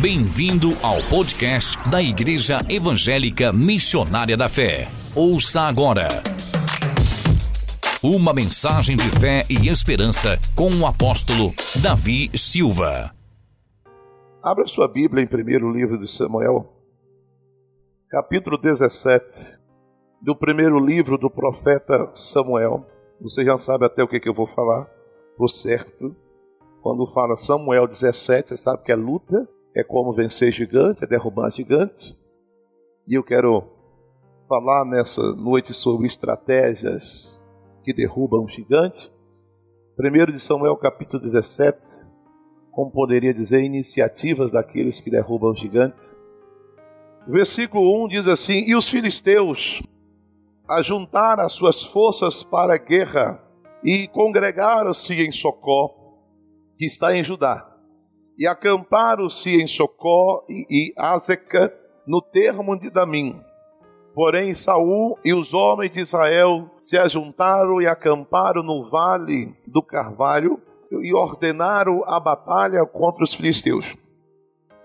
Bem-vindo ao podcast da Igreja Evangélica Missionária da Fé. Ouça agora. Uma mensagem de fé e esperança com o apóstolo Davi Silva. Abra sua Bíblia em primeiro livro de Samuel, capítulo 17, do primeiro livro do profeta Samuel. Você já sabe até o que, que eu vou falar, por certo. Quando fala Samuel 17, você sabe que é luta, é como vencer gigante, é derrubar gigante. E eu quero falar nessa noite sobre estratégias que derrubam gigante. Primeiro de Samuel capítulo 17, como poderia dizer, iniciativas daqueles que derrubam gigantes. Versículo 1 diz assim: E os filisteus ajuntaram as suas forças para a guerra e congregaram-se em Socó, que está em Judá, e acamparam-se em Socó e, e Azeca, no termo de Damim. Porém, Saul e os homens de Israel se ajuntaram e acamparam no vale do Carvalho e ordenaram a batalha contra os filisteus.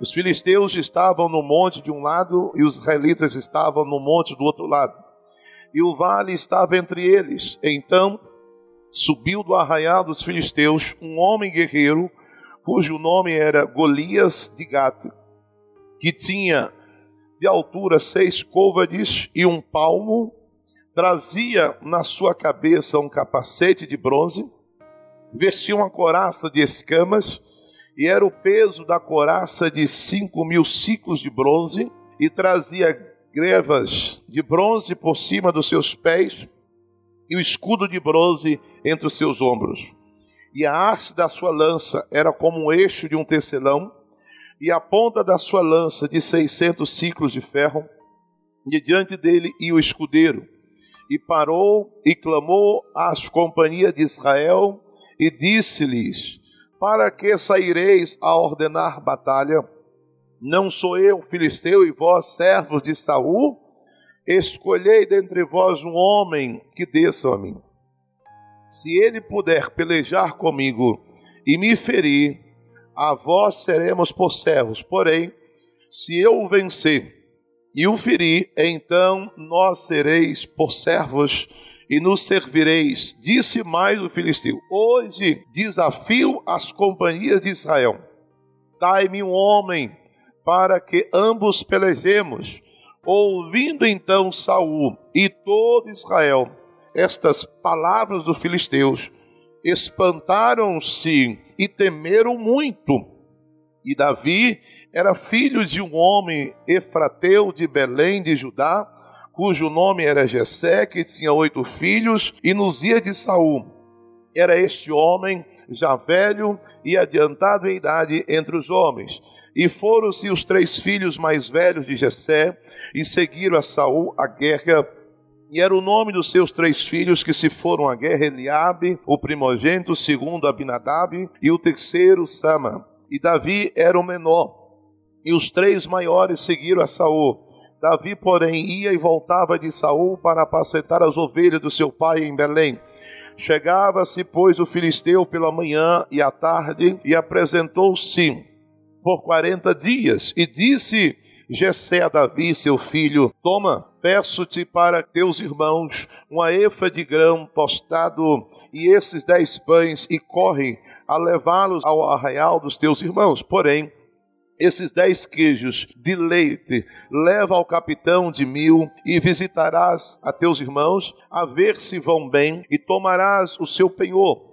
Os filisteus estavam no monte de um lado e os israelitas estavam no monte do outro lado. E o vale estava entre eles. Então subiu do arraial dos filisteus um homem guerreiro, cujo nome era Golias de Gato, que tinha de altura seis côvades e um palmo, trazia na sua cabeça um capacete de bronze, vestia uma coraça de escamas, e era o peso da coraça de cinco mil ciclos de bronze, e trazia grevas de bronze por cima dos seus pés, e o escudo de bronze entre os seus ombros. E a haste da sua lança era como um eixo de um tecelão, e a ponta da sua lança de seiscentos ciclos de ferro, e diante dele ia o escudeiro. E parou e clamou às companhias de Israel, e disse-lhes: Para que saireis a ordenar batalha? Não sou eu filisteu e vós servos de Saul? Escolhei dentre vós um homem que desça a mim. Se ele puder pelejar comigo e me ferir, a vós seremos por servos. Porém, se eu o vencer e o ferir, então nós sereis por servos e nos servireis. Disse mais o filisteu: Hoje desafio as companhias de Israel. Dai-me um homem para que ambos pelejemos. Ouvindo então Saul e todo Israel estas palavras dos filisteus, espantaram-se e temeram muito. E Davi era filho de um homem efrateu de Belém de Judá, cujo nome era Jessé, que tinha oito filhos, e nos dias de Saul era este homem já velho e adiantado em idade entre os homens. E foram-se os três filhos mais velhos de Jessé e seguiram a Saul a guerra e era o nome dos seus três filhos que se foram à guerra: Eliabe, o primogênito, o segundo Abinadab e o terceiro Sama. E Davi era o menor. E os três maiores seguiram a Saul. Davi, porém, ia e voltava de Saul para apacentar as ovelhas do seu pai em Belém. Chegava-se, pois, o filisteu pela manhã e à tarde, e apresentou-se por quarenta dias, e disse Jessé a Davi, seu filho: Toma, peço-te para teus irmãos uma efa de grão tostado e esses dez pães, e corre a levá-los ao arraial dos teus irmãos. Porém, esses dez queijos de leite leva ao capitão de mil e visitarás a teus irmãos a ver se vão bem e tomarás o seu penhor.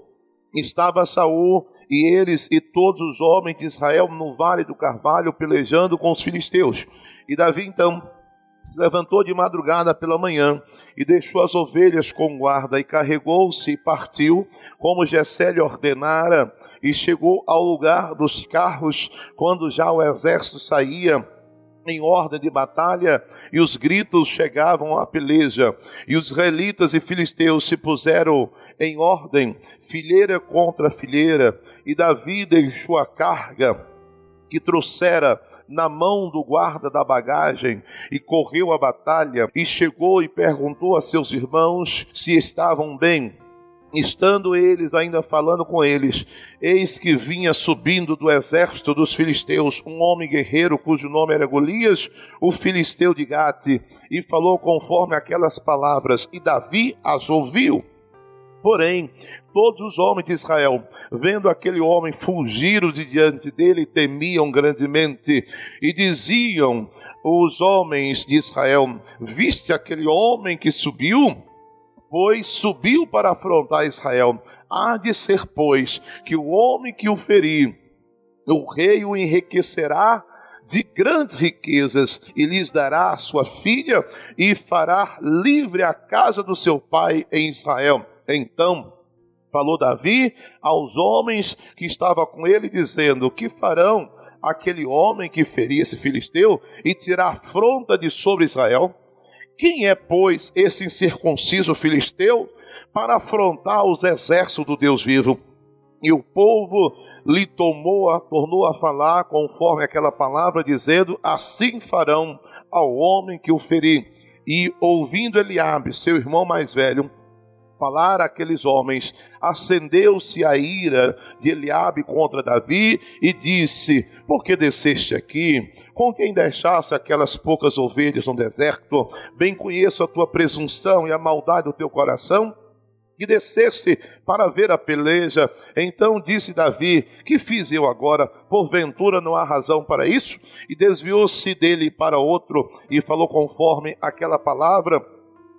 Estava Saul e eles e todos os homens de Israel no vale do Carvalho pelejando com os filisteus. E Davi então se levantou de madrugada pela manhã e deixou as ovelhas com guarda e carregou-se e partiu, como Jessé lhe ordenara, e chegou ao lugar dos carros quando já o exército saía em ordem de batalha, e os gritos chegavam à peleja, e os israelitas e filisteus se puseram em ordem, fileira contra fileira, e Davi deixou a carga que trouxera na mão do guarda da bagagem e correu a batalha e chegou e perguntou a seus irmãos se estavam bem. Estando eles ainda falando com eles, eis que vinha subindo do exército dos filisteus um homem guerreiro cujo nome era Golias, o filisteu de Gate, e falou conforme aquelas palavras, e Davi as ouviu. Porém, todos os homens de Israel, vendo aquele homem, fugiram de diante dele, temiam grandemente, e diziam os homens de Israel: Viste aquele homem que subiu? pois subiu para afrontar Israel. Há de ser, pois, que o homem que o ferir, o rei o enriquecerá de grandes riquezas e lhes dará a sua filha e fará livre a casa do seu pai em Israel. Então, falou Davi aos homens que estavam com ele, dizendo: Que farão aquele homem que ferir esse filisteu e tirar afronta de sobre Israel? Quem é, pois, esse incircunciso filisteu para afrontar os exércitos do Deus vivo? E o povo lhe tomou, a, tornou a falar conforme aquela palavra, dizendo: Assim farão ao homem que o ferir. E ouvindo Eliabe, seu irmão mais velho, falar aqueles homens, acendeu-se a ira de Eliabe contra Davi e disse: Por que desceste aqui? Com quem deixaste aquelas poucas ovelhas no deserto? Bem conheço a tua presunção e a maldade do teu coração. E desceste para ver a peleja. Então disse Davi: Que fiz eu agora? Porventura não há razão para isso? E desviou-se dele para outro e falou conforme aquela palavra.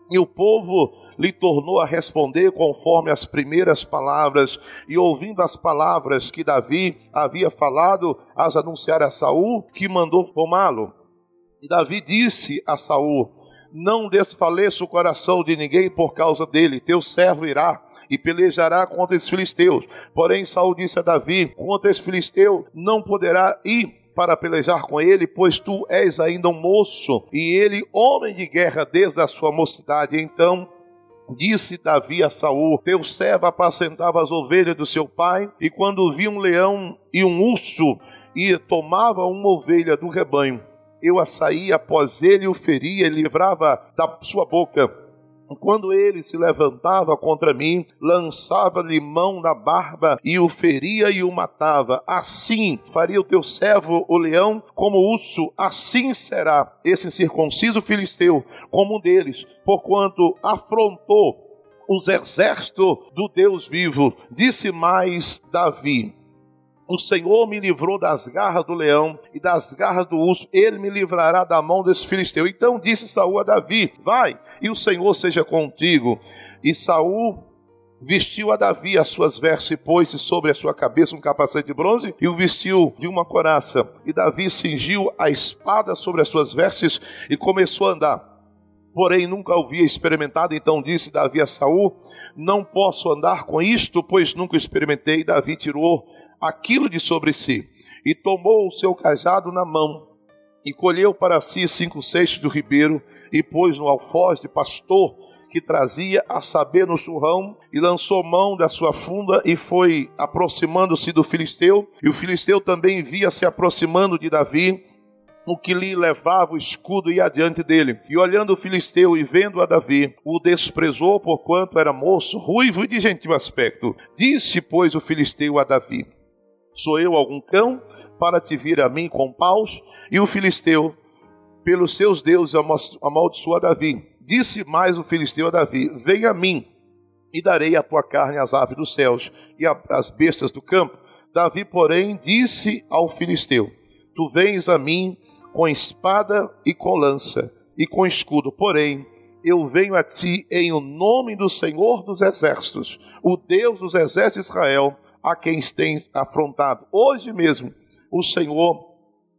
E o povo lhe tornou a responder conforme as primeiras palavras, e ouvindo as palavras que Davi havia falado, as anunciar a Saul, que mandou tomá-lo. E Davi disse a Saul: Não desfaleça o coração de ninguém por causa dele, teu servo irá e pelejará contra os filisteus. Porém, Saul disse a Davi: Contra esse filisteu não poderá ir para pelejar com ele, pois tu és ainda um moço, e ele homem de guerra desde a sua mocidade. Então Disse Davi a Saul: Teu servo apacentava as ovelhas do seu pai, e quando via um leão e um urso, e tomava uma ovelha do rebanho, eu a saía após ele, o feria e livrava da sua boca quando ele se levantava contra mim, lançava-lhe mão na barba e o feria e o matava. Assim faria o teu servo, o leão, como urso, assim será esse incircunciso filisteu, como um deles, porquanto afrontou os exércitos do Deus vivo. Disse mais Davi: o Senhor me livrou das garras do leão e das garras do urso, ele me livrará da mão desse filisteu. Então disse Saul a Davi: Vai, e o Senhor seja contigo. E Saul vestiu a Davi as suas vestes e pôs-se sobre a sua cabeça um capacete de bronze e o vestiu de uma coraça. E Davi cingiu a espada sobre as suas vestes e começou a andar porém nunca havia experimentado. Então disse Davi a Saul: Não posso andar com isto, pois nunca experimentei. Davi tirou aquilo de sobre si, e tomou o seu cajado na mão, e colheu para si cinco cestos do ribeiro, e pôs no alfoz de pastor que trazia, a saber, no churrão, e lançou mão da sua funda e foi aproximando-se do filisteu, e o filisteu também via se aproximando de Davi, o que lhe levava o escudo e adiante dele. E olhando o filisteu e vendo a Davi, o desprezou porquanto era moço, ruivo e de gentil aspecto. Disse, pois, o filisteu a Davi: Sou eu algum cão para te vir a mim com paus? E o filisteu, pelos seus deuses, amaldiçoou Davi. Disse mais o filisteu a Davi: Venha a mim, e darei a tua carne às aves dos céus e às bestas do campo. Davi, porém, disse ao filisteu: Tu vens a mim com espada e com lança e com escudo, porém, eu venho a ti em o nome do Senhor dos exércitos, o Deus dos exércitos de Israel a quem tens afrontado. Hoje mesmo o Senhor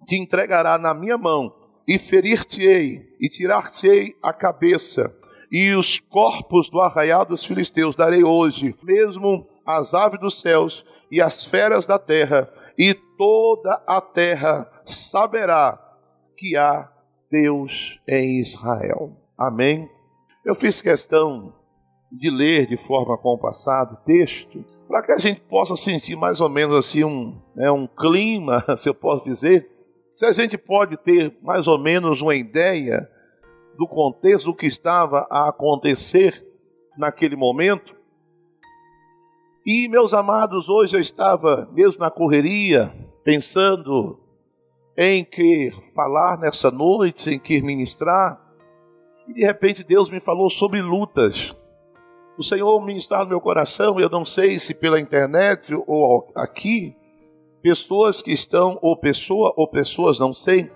te entregará na minha mão e ferir-te-ei e tirar-te-ei a cabeça e os corpos do arraial dos filisteus darei hoje, mesmo as aves dos céus e as feras da terra, e toda a terra saberá que há Deus em Israel. Amém. Eu fiz questão de ler de forma compassada o texto para que a gente possa sentir mais ou menos assim um, né, um clima, se eu posso dizer, se a gente pode ter mais ou menos uma ideia do contexto do que estava a acontecer naquele momento, E, meus amados, hoje eu estava mesmo na correria, pensando em que falar nessa noite, em que ministrar, e de repente Deus me falou sobre lutas. O Senhor ministrar no meu coração, eu não sei se pela internet ou aqui, pessoas que estão, ou pessoa, ou pessoas, não sei,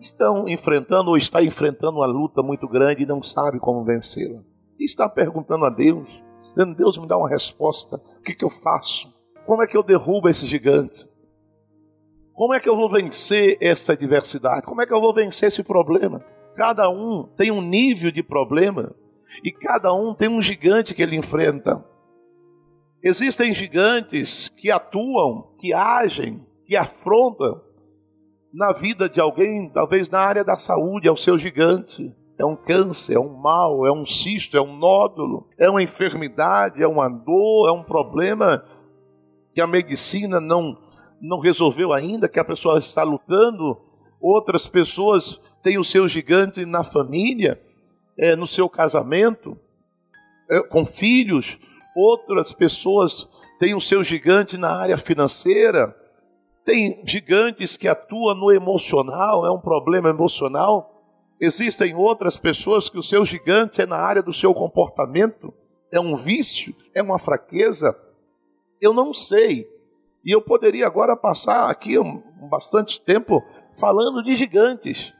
estão enfrentando ou está enfrentando uma luta muito grande e não sabe como vencê-la. E está perguntando a Deus, dizendo, Deus me dá uma resposta, o que, que eu faço? Como é que eu derrubo esse gigante? Como é que eu vou vencer essa adversidade? Como é que eu vou vencer esse problema? Cada um tem um nível de problema e cada um tem um gigante que ele enfrenta. Existem gigantes que atuam, que agem, que afrontam na vida de alguém, talvez na área da saúde, é o seu gigante. É um câncer, é um mal, é um cisto, é um nódulo, é uma enfermidade, é uma dor, é um problema que a medicina não, não resolveu ainda, que a pessoa está lutando. Outras pessoas têm o seu gigante na família, é, no seu casamento, é, com filhos, outras pessoas têm o seu gigante na área financeira, tem gigantes que atuam no emocional, é um problema emocional. Existem outras pessoas que o seu gigante é na área do seu comportamento, é um vício, é uma fraqueza. Eu não sei. E eu poderia agora passar aqui um, bastante tempo falando de gigantes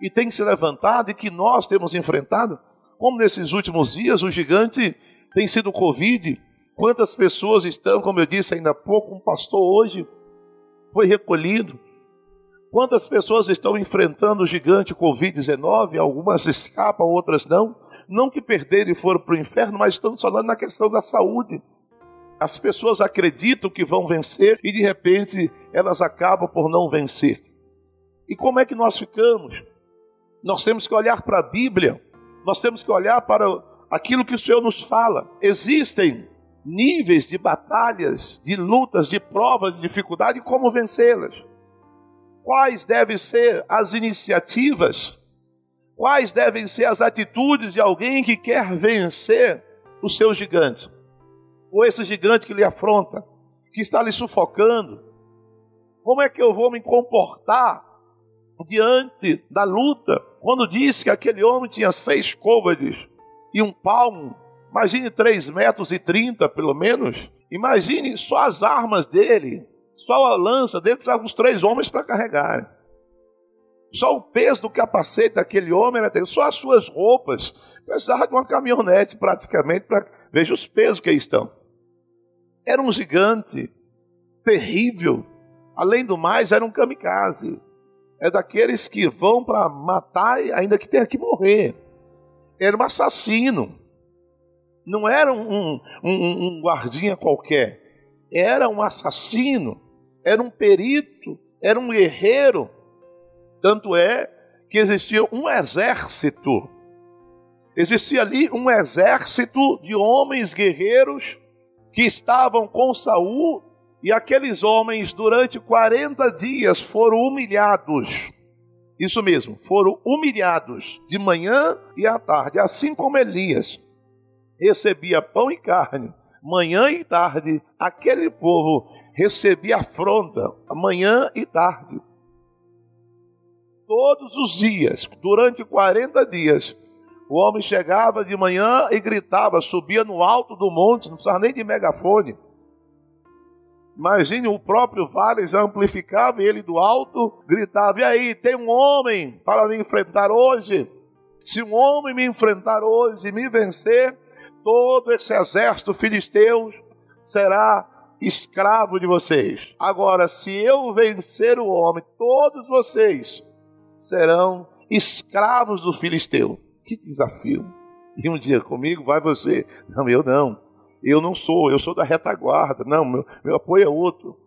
e tem se levantado e que nós temos enfrentado, como nesses últimos dias o gigante tem sido o Covid. Quantas pessoas estão, como eu disse ainda há pouco, um pastor hoje foi recolhido. Quantas pessoas estão enfrentando o gigante Covid-19? Algumas escapam, outras não. Não que perderam e foram para o inferno, mas estamos falando na questão da saúde. As pessoas acreditam que vão vencer e de repente elas acabam por não vencer. E como é que nós ficamos? Nós temos que olhar para a Bíblia, nós temos que olhar para aquilo que o Senhor nos fala. Existem níveis de batalhas, de lutas, de provas, de dificuldade e como vencê-las. Quais devem ser as iniciativas? Quais devem ser as atitudes de alguém que quer vencer o seu gigante? Ou esse gigante que lhe afronta, que está lhe sufocando? Como é que eu vou me comportar diante da luta, quando disse que aquele homem tinha seis côvados e um palmo, imagine três metros e trinta pelo menos, imagine só as armas dele, só a lança dele precisava uns três homens para carregarem. Só o peso do capacete daquele homem era só as suas roupas, precisava de uma caminhonete praticamente para veja os pesos que aí estão. Era um gigante terrível. Além do mais, era um kamikaze é daqueles que vão para matar, ainda que tenha que morrer. Era um assassino. Não era um, um, um guardinha qualquer. Era um assassino. Era um perito. Era um guerreiro. Tanto é que existia um exército. Existia ali um exército de homens guerreiros que estavam com Saul e aqueles homens, durante 40 dias, foram humilhados. Isso mesmo, foram humilhados de manhã e à tarde, assim como Elias recebia pão e carne, manhã e tarde, aquele povo recebia afronta, manhã e tarde. Todos os dias, durante 40 dias, o homem chegava de manhã e gritava, subia no alto do monte, não precisava nem de megafone Imagine o próprio vale já amplificava ele do alto gritava: E aí, tem um homem para me enfrentar hoje? Se um homem me enfrentar hoje e me vencer, todo esse exército filisteu será escravo de vocês. Agora, se eu vencer o homem, todos vocês serão escravos do filisteu. Que desafio! E um dia comigo vai você. Não, eu não. Eu não sou, eu sou da retaguarda. Não, meu, meu apoio é outro.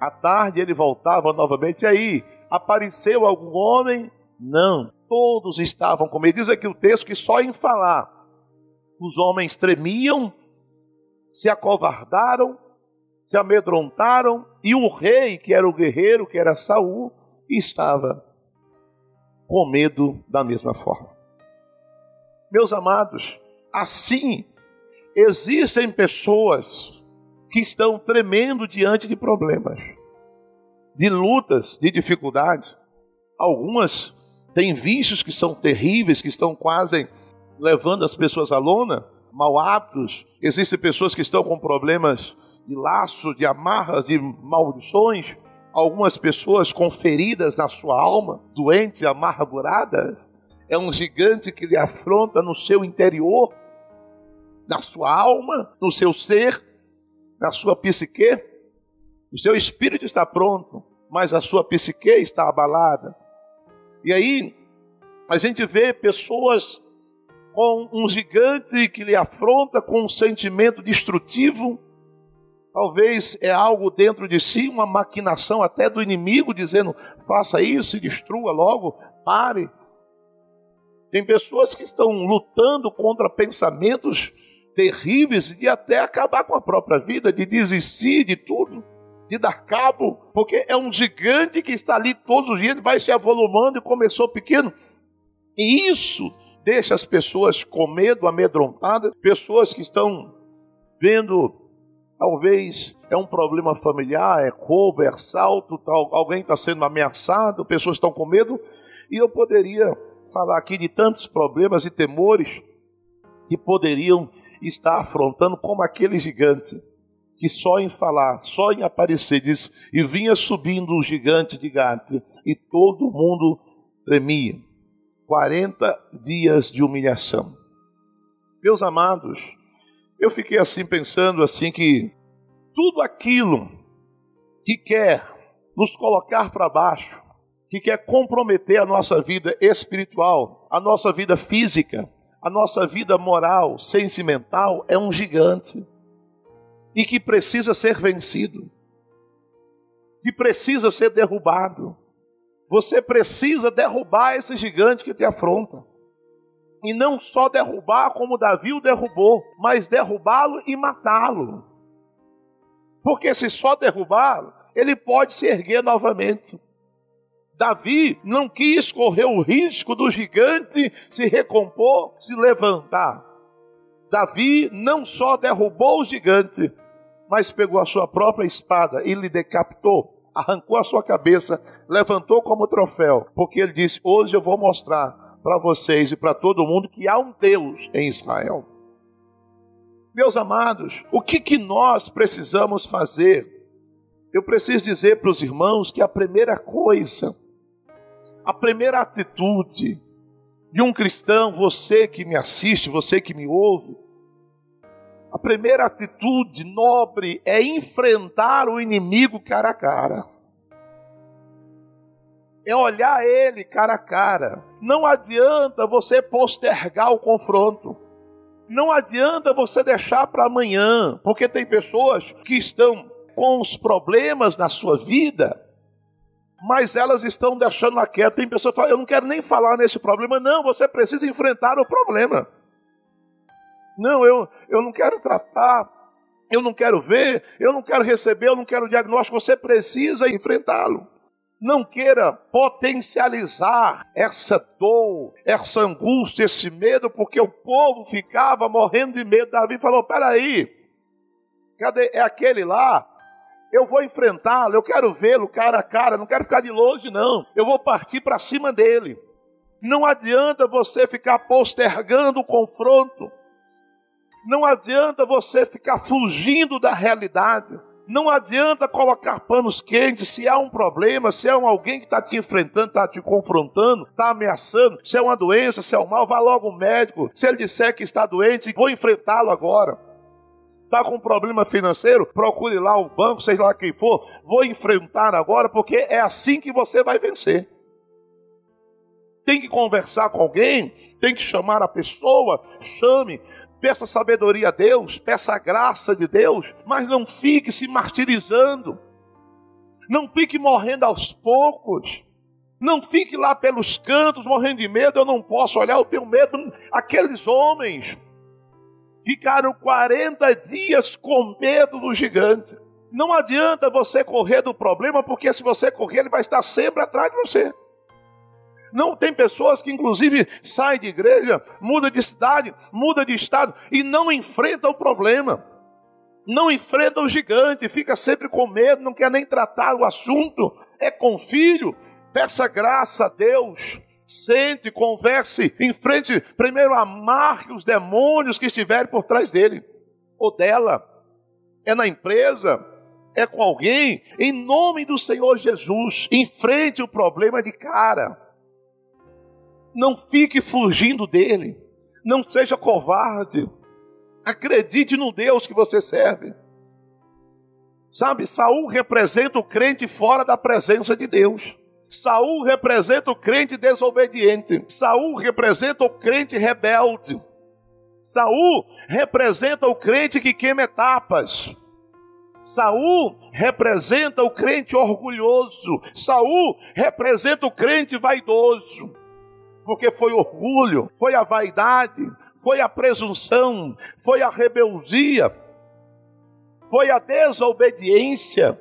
À tarde ele voltava novamente. E aí, apareceu algum homem? Não. Todos estavam com medo. Diz aqui o texto que só em falar os homens tremiam, se acovardaram, se amedrontaram, e o rei, que era o guerreiro, que era Saul, estava com medo da mesma forma. Meus amados, assim existem pessoas que estão tremendo diante de problemas, de lutas, de dificuldades. Algumas têm vícios que são terríveis, que estão quase levando as pessoas à lona, mal hábitos. Existem pessoas que estão com problemas de laços, de amarras, de maldições. Algumas pessoas com feridas na sua alma, doentes, amarguradas. É um gigante que lhe afronta no seu interior, na sua alma, no seu ser, na sua psique. O seu espírito está pronto, mas a sua psique está abalada. E aí, a gente vê pessoas com um gigante que lhe afronta com um sentimento destrutivo. Talvez é algo dentro de si, uma maquinação até do inimigo, dizendo: faça isso e destrua logo, pare. Tem pessoas que estão lutando contra pensamentos terríveis de até acabar com a própria vida, de desistir de tudo, de dar cabo, porque é um gigante que está ali todos os dias, vai se avolumando e começou pequeno. E isso deixa as pessoas com medo, amedrontadas, pessoas que estão vendo, talvez é um problema familiar, é roubo, é assalto, tal, alguém está sendo ameaçado, pessoas estão com medo, e eu poderia falar aqui de tantos problemas e temores que poderiam estar afrontando como aquele gigante que só em falar, só em aparecer, diz, e vinha subindo o gigante de Gate, e todo mundo tremia. 40 dias de humilhação. Meus amados, eu fiquei assim pensando assim que tudo aquilo que quer nos colocar para baixo, que quer comprometer a nossa vida espiritual, a nossa vida física, a nossa vida moral, sentimental, é um gigante e que precisa ser vencido, que precisa ser derrubado. Você precisa derrubar esse gigante que te afronta. E não só derrubar como Davi o derrubou, mas derrubá-lo e matá-lo. Porque se só derrubá-lo, ele pode se erguer novamente. Davi não quis correr o risco do gigante se recompor, se levantar. Davi não só derrubou o gigante, mas pegou a sua própria espada e lhe decapitou arrancou a sua cabeça, levantou como troféu, porque ele disse: Hoje eu vou mostrar para vocês e para todo mundo que há um Deus em Israel. Meus amados, o que, que nós precisamos fazer? Eu preciso dizer para os irmãos que a primeira coisa, a primeira atitude de um cristão, você que me assiste, você que me ouve, a primeira atitude nobre é enfrentar o inimigo cara a cara. É olhar ele cara a cara. Não adianta você postergar o confronto. Não adianta você deixar para amanhã, porque tem pessoas que estão com os problemas na sua vida, mas elas estão deixando a queda. Tem pessoas que falam, eu não quero nem falar nesse problema. Não, você precisa enfrentar o problema. Não, eu, eu não quero tratar, eu não quero ver, eu não quero receber, eu não quero diagnóstico. Você precisa enfrentá-lo. Não queira potencializar essa dor, essa angústia, esse medo, porque o povo ficava morrendo de medo. Davi falou: peraí, cadê? É aquele lá? Eu vou enfrentá-lo, eu quero vê-lo cara a cara, não quero ficar de longe, não. Eu vou partir para cima dele. Não adianta você ficar postergando o confronto. Não adianta você ficar fugindo da realidade. Não adianta colocar panos quentes se há um problema, se é um alguém que está te enfrentando, está te confrontando, está ameaçando, se é uma doença, se é um mal, vá logo ao médico. Se ele disser que está doente, vou enfrentá-lo agora. Está com problema financeiro, procure lá o banco, seja lá quem for, vou enfrentar agora, porque é assim que você vai vencer. Tem que conversar com alguém, tem que chamar a pessoa, chame, peça sabedoria a Deus, peça a graça de Deus, mas não fique se martirizando, não fique morrendo aos poucos, não fique lá pelos cantos morrendo de medo, eu não posso olhar, eu tenho medo. Aqueles homens ficaram 40 dias com medo do gigante. Não adianta você correr do problema, porque se você correr, ele vai estar sempre atrás de você. Não tem pessoas que inclusive saem de igreja, muda de cidade, muda de estado e não enfrenta o problema. Não enfrenta o gigante, fica sempre com medo, não quer nem tratar o assunto. É com filho, peça graça a Deus. Sente, converse, enfrente, primeiro amarre os demônios que estiverem por trás dele ou dela. É na empresa, é com alguém, em nome do Senhor Jesus, enfrente o problema de cara. Não fique fugindo dele. Não seja covarde. Acredite no Deus que você serve. Sabe, Saul representa o crente fora da presença de Deus. Saul representa o crente desobediente. Saul representa o crente rebelde. Saul representa o crente que queima etapas. Saul representa o crente orgulhoso. Saul representa o crente vaidoso porque foi orgulho, foi a vaidade, foi a presunção, foi a rebeldia, foi a desobediência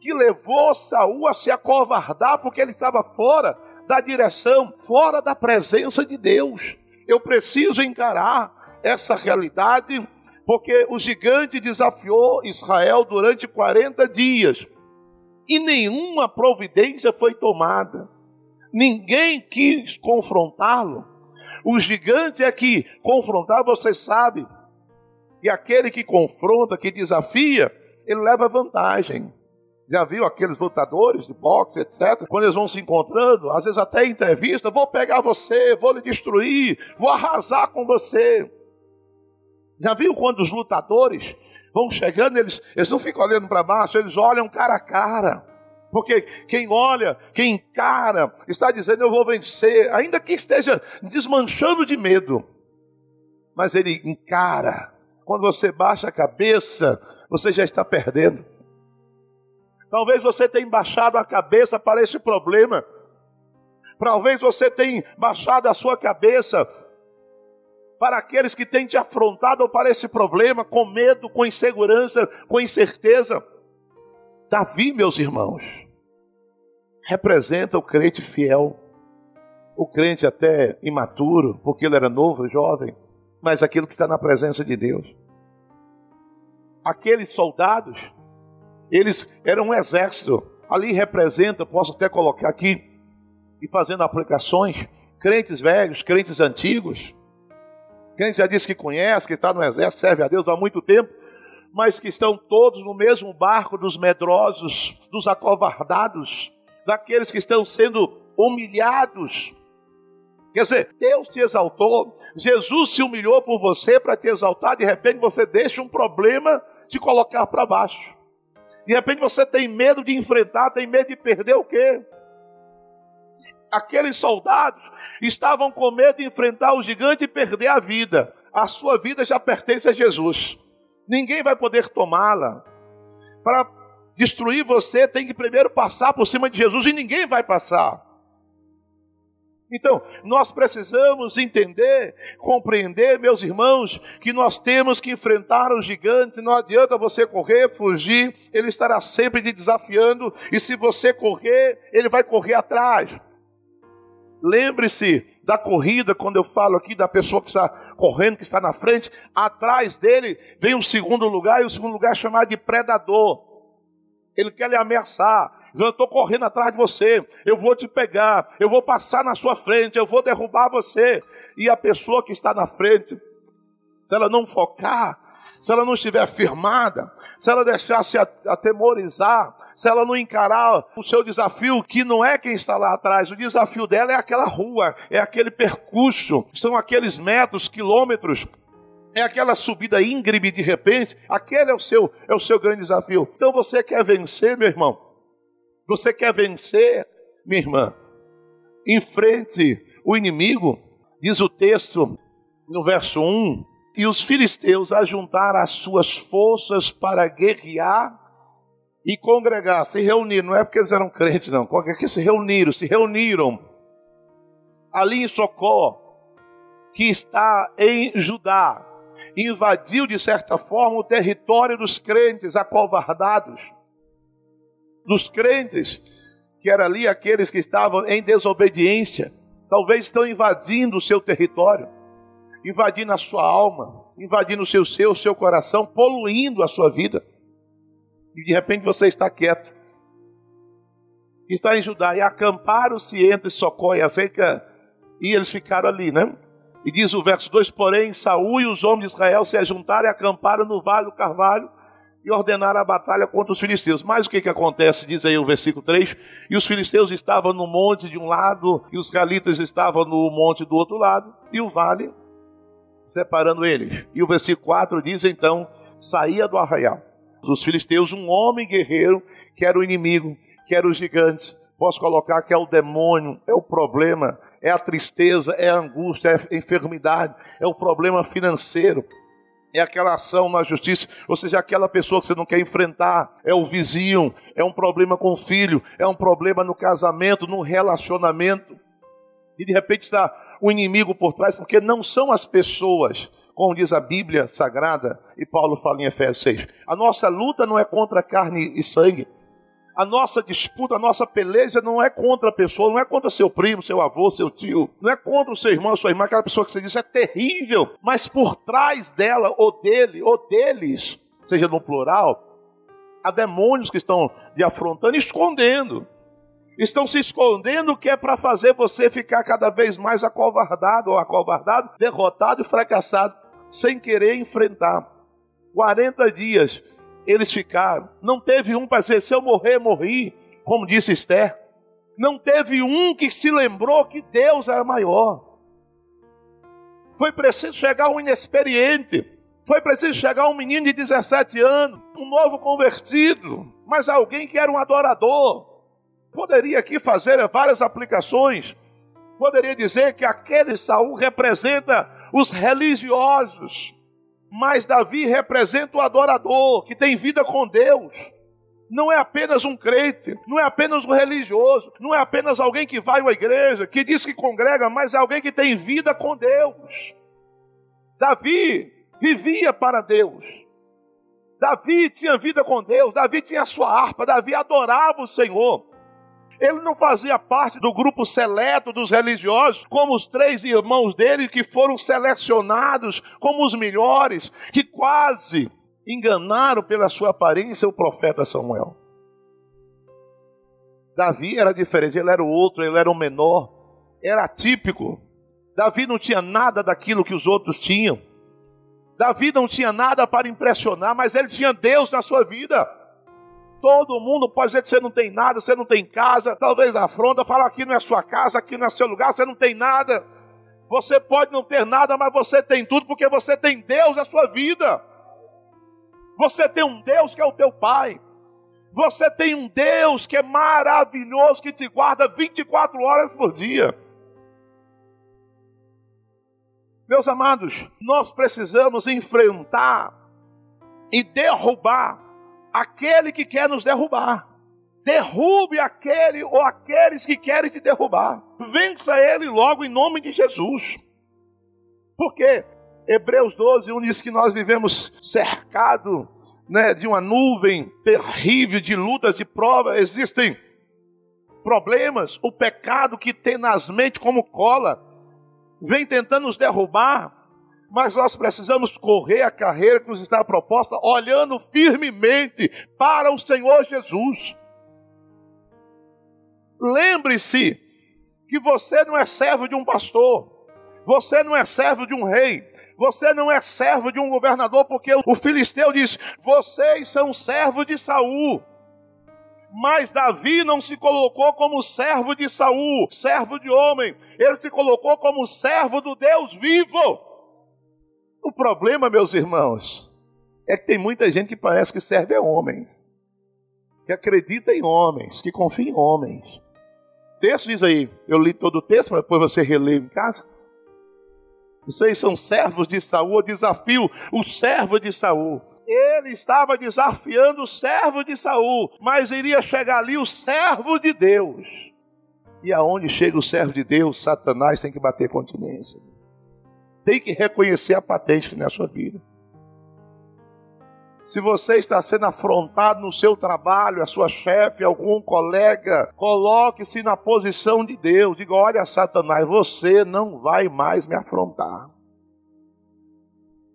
que levou Saul a se acovardar porque ele estava fora da direção, fora da presença de Deus. Eu preciso encarar essa realidade porque o gigante desafiou Israel durante 40 dias e nenhuma providência foi tomada. Ninguém quis confrontá-lo. O gigante é que confrontar, você sabe. E aquele que confronta, que desafia, ele leva vantagem. Já viu aqueles lutadores de boxe, etc? Quando eles vão se encontrando, às vezes até em entrevista, vou pegar você, vou lhe destruir, vou arrasar com você. Já viu quando os lutadores vão chegando, eles, eles não ficam olhando para baixo, eles olham cara a cara. Porque quem olha, quem encara, está dizendo eu vou vencer, ainda que esteja desmanchando de medo. Mas ele encara. Quando você baixa a cabeça, você já está perdendo. Talvez você tenha baixado a cabeça para esse problema. Talvez você tenha baixado a sua cabeça para aqueles que têm te afrontado para esse problema com medo, com insegurança, com incerteza. Davi, meus irmãos, representa o crente fiel, o crente até imaturo, porque ele era novo, jovem, mas aquilo que está na presença de Deus. Aqueles soldados, eles eram um exército, ali representa, posso até colocar aqui, e fazendo aplicações, crentes velhos, crentes antigos, quem já disse que conhece, que está no exército, serve a Deus há muito tempo, mas que estão todos no mesmo barco dos medrosos, dos acovardados, daqueles que estão sendo humilhados. Quer dizer, Deus te exaltou, Jesus se humilhou por você para te exaltar, de repente você deixa um problema te colocar para baixo. De repente você tem medo de enfrentar, tem medo de perder o quê? Aqueles soldados estavam com medo de enfrentar o gigante e perder a vida. A sua vida já pertence a Jesus. Ninguém vai poder tomá-la. Para destruir você, tem que primeiro passar por cima de Jesus e ninguém vai passar. Então, nós precisamos entender, compreender, meus irmãos, que nós temos que enfrentar o gigante. Não adianta você correr, fugir, ele estará sempre te desafiando, e se você correr, ele vai correr atrás. Lembre-se da corrida, quando eu falo aqui da pessoa que está correndo, que está na frente, atrás dele vem o segundo lugar, e o segundo lugar é chamado de predador. Ele quer lhe ameaçar. Eu estou correndo atrás de você, eu vou te pegar, eu vou passar na sua frente, eu vou derrubar você. E a pessoa que está na frente, se ela não focar, se ela não estiver firmada, se ela deixar se atemorizar, se ela não encarar o seu desafio, que não é quem está lá atrás, o desafio dela é aquela rua, é aquele percurso, são aqueles metros, quilômetros. É aquela subida íngreme de repente, aquele é o seu, é o seu grande desafio. Então você quer vencer, meu irmão? Você quer vencer, minha irmã? Enfrente o inimigo, diz o texto no verso 1, e os filisteus ajuntaram as suas forças para guerrear e congregar, se reuniram, não é porque eles eram crentes, não, qualquer que se reuniram, se reuniram ali em Socó, que está em Judá, invadiu de certa forma o território dos crentes acovardados, dos crentes que era ali aqueles que estavam em desobediência, talvez estão invadindo o seu território, invadindo a sua alma, invadindo o seu ser, o seu coração, poluindo a sua vida. E de repente você está quieto. Está em Judá e acamparam-se entre Socó e Azeca, e eles ficaram ali, né? E diz o verso 2: Porém, Saul e os homens de Israel se ajuntaram e acamparam no vale do Carvalho e ordenaram a batalha contra os filisteus. Mas o que, que acontece? Diz aí o versículo 3: E os filisteus estavam no monte de um lado, e os galitas estavam no monte do outro lado, e o vale separando eles. E o versículo 4 diz então: Saía do arraial dos filisteus um homem guerreiro, que era o inimigo, que era o gigante. Posso colocar que é o demônio, é o problema, é a tristeza, é a angústia, é a enfermidade, é o problema financeiro, é aquela ação na justiça, ou seja, aquela pessoa que você não quer enfrentar, é o vizinho, é um problema com o filho, é um problema no casamento, no relacionamento. E de repente está o inimigo por trás, porque não são as pessoas, como diz a Bíblia Sagrada, e Paulo fala em Efésios 6. A nossa luta não é contra carne e sangue, a nossa disputa, a nossa peleja não é contra a pessoa, não é contra seu primo, seu avô, seu tio, não é contra o seu irmão, sua irmã, aquela pessoa que você diz é terrível, mas por trás dela, ou dele, ou deles, seja no plural, há demônios que estão lhe afrontando, escondendo. Estão se escondendo que é para fazer você ficar cada vez mais acovardado ou acovardado, derrotado e fracassado, sem querer enfrentar. 40 dias eles ficaram. Não teve um para dizer: se eu morrer, morri, como disse Esther. Não teve um que se lembrou que Deus era maior. Foi preciso chegar um inexperiente. Foi preciso chegar um menino de 17 anos, um novo convertido, mas alguém que era um adorador. Poderia aqui fazer várias aplicações. Poderia dizer que aquele Saul representa os religiosos mas Davi representa o adorador que tem vida com Deus. Não é apenas um crente, não é apenas um religioso, não é apenas alguém que vai à igreja, que diz que congrega, mas é alguém que tem vida com Deus. Davi vivia para Deus. Davi tinha vida com Deus, Davi tinha a sua harpa, Davi adorava o Senhor. Ele não fazia parte do grupo seleto dos religiosos, como os três irmãos dele que foram selecionados como os melhores, que quase enganaram pela sua aparência o profeta Samuel. Davi era diferente, ele era o outro, ele era o menor, era atípico. Davi não tinha nada daquilo que os outros tinham. Davi não tinha nada para impressionar, mas ele tinha Deus na sua vida. Todo mundo pode dizer que você não tem nada, você não tem casa, talvez afronta, fala aqui não é sua casa, aqui não é seu lugar, você não tem nada. Você pode não ter nada, mas você tem tudo porque você tem Deus na sua vida. Você tem um Deus que é o teu Pai. Você tem um Deus que é maravilhoso, que te guarda 24 horas por dia. Meus amados, nós precisamos enfrentar e derrubar aquele que quer nos derrubar. Derrube aquele ou aqueles que querem te derrubar. Vença ele logo em nome de Jesus. Porque Hebreus 12, 1 diz que nós vivemos cercado né, de uma nuvem terrível de lutas e provas. Existem problemas, o pecado que tenazmente como cola vem tentando nos derrubar mas nós precisamos correr a carreira que nos está proposta, olhando firmemente para o Senhor Jesus. Lembre-se que você não é servo de um pastor, você não é servo de um rei, você não é servo de um governador, porque o filisteu diz: vocês são servos de Saul. Mas Davi não se colocou como servo de Saul, servo de homem, ele se colocou como servo do Deus vivo. O problema, meus irmãos, é que tem muita gente que parece que serve a homem, que acredita em homens, que confia em homens. O texto diz aí, eu li todo o texto, mas depois você relê em casa. Vocês são servos de Saul, desafio o servo de Saul. Ele estava desafiando o servo de Saul, mas iria chegar ali o servo de Deus. E aonde chega o servo de Deus, Satanás tem que bater continência tem que reconhecer a patente que é a sua vida. Se você está sendo afrontado no seu trabalho, a sua chefe, algum colega, coloque-se na posição de Deus. Diga: olha, Satanás, você não vai mais me afrontar.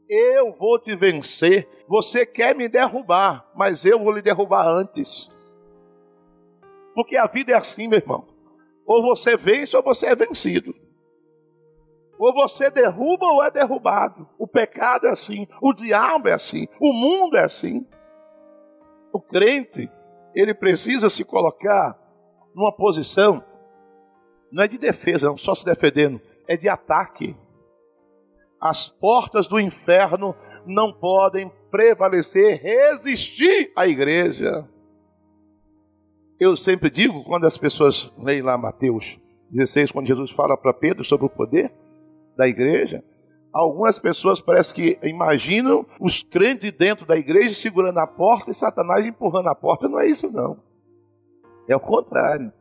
Eu vou te vencer. Você quer me derrubar, mas eu vou lhe derrubar antes. Porque a vida é assim, meu irmão. Ou você vence ou você é vencido. Ou você derruba ou é derrubado. O pecado é assim, o diabo é assim, o mundo é assim. O crente, ele precisa se colocar numa posição, não é de defesa, não, só se defendendo, é de ataque. As portas do inferno não podem prevalecer, resistir à igreja. Eu sempre digo, quando as pessoas leem lá Mateus 16, quando Jesus fala para Pedro sobre o poder, da igreja, algumas pessoas parece que imaginam os crentes dentro da igreja segurando a porta e Satanás empurrando a porta. Não é isso, não. É o contrário.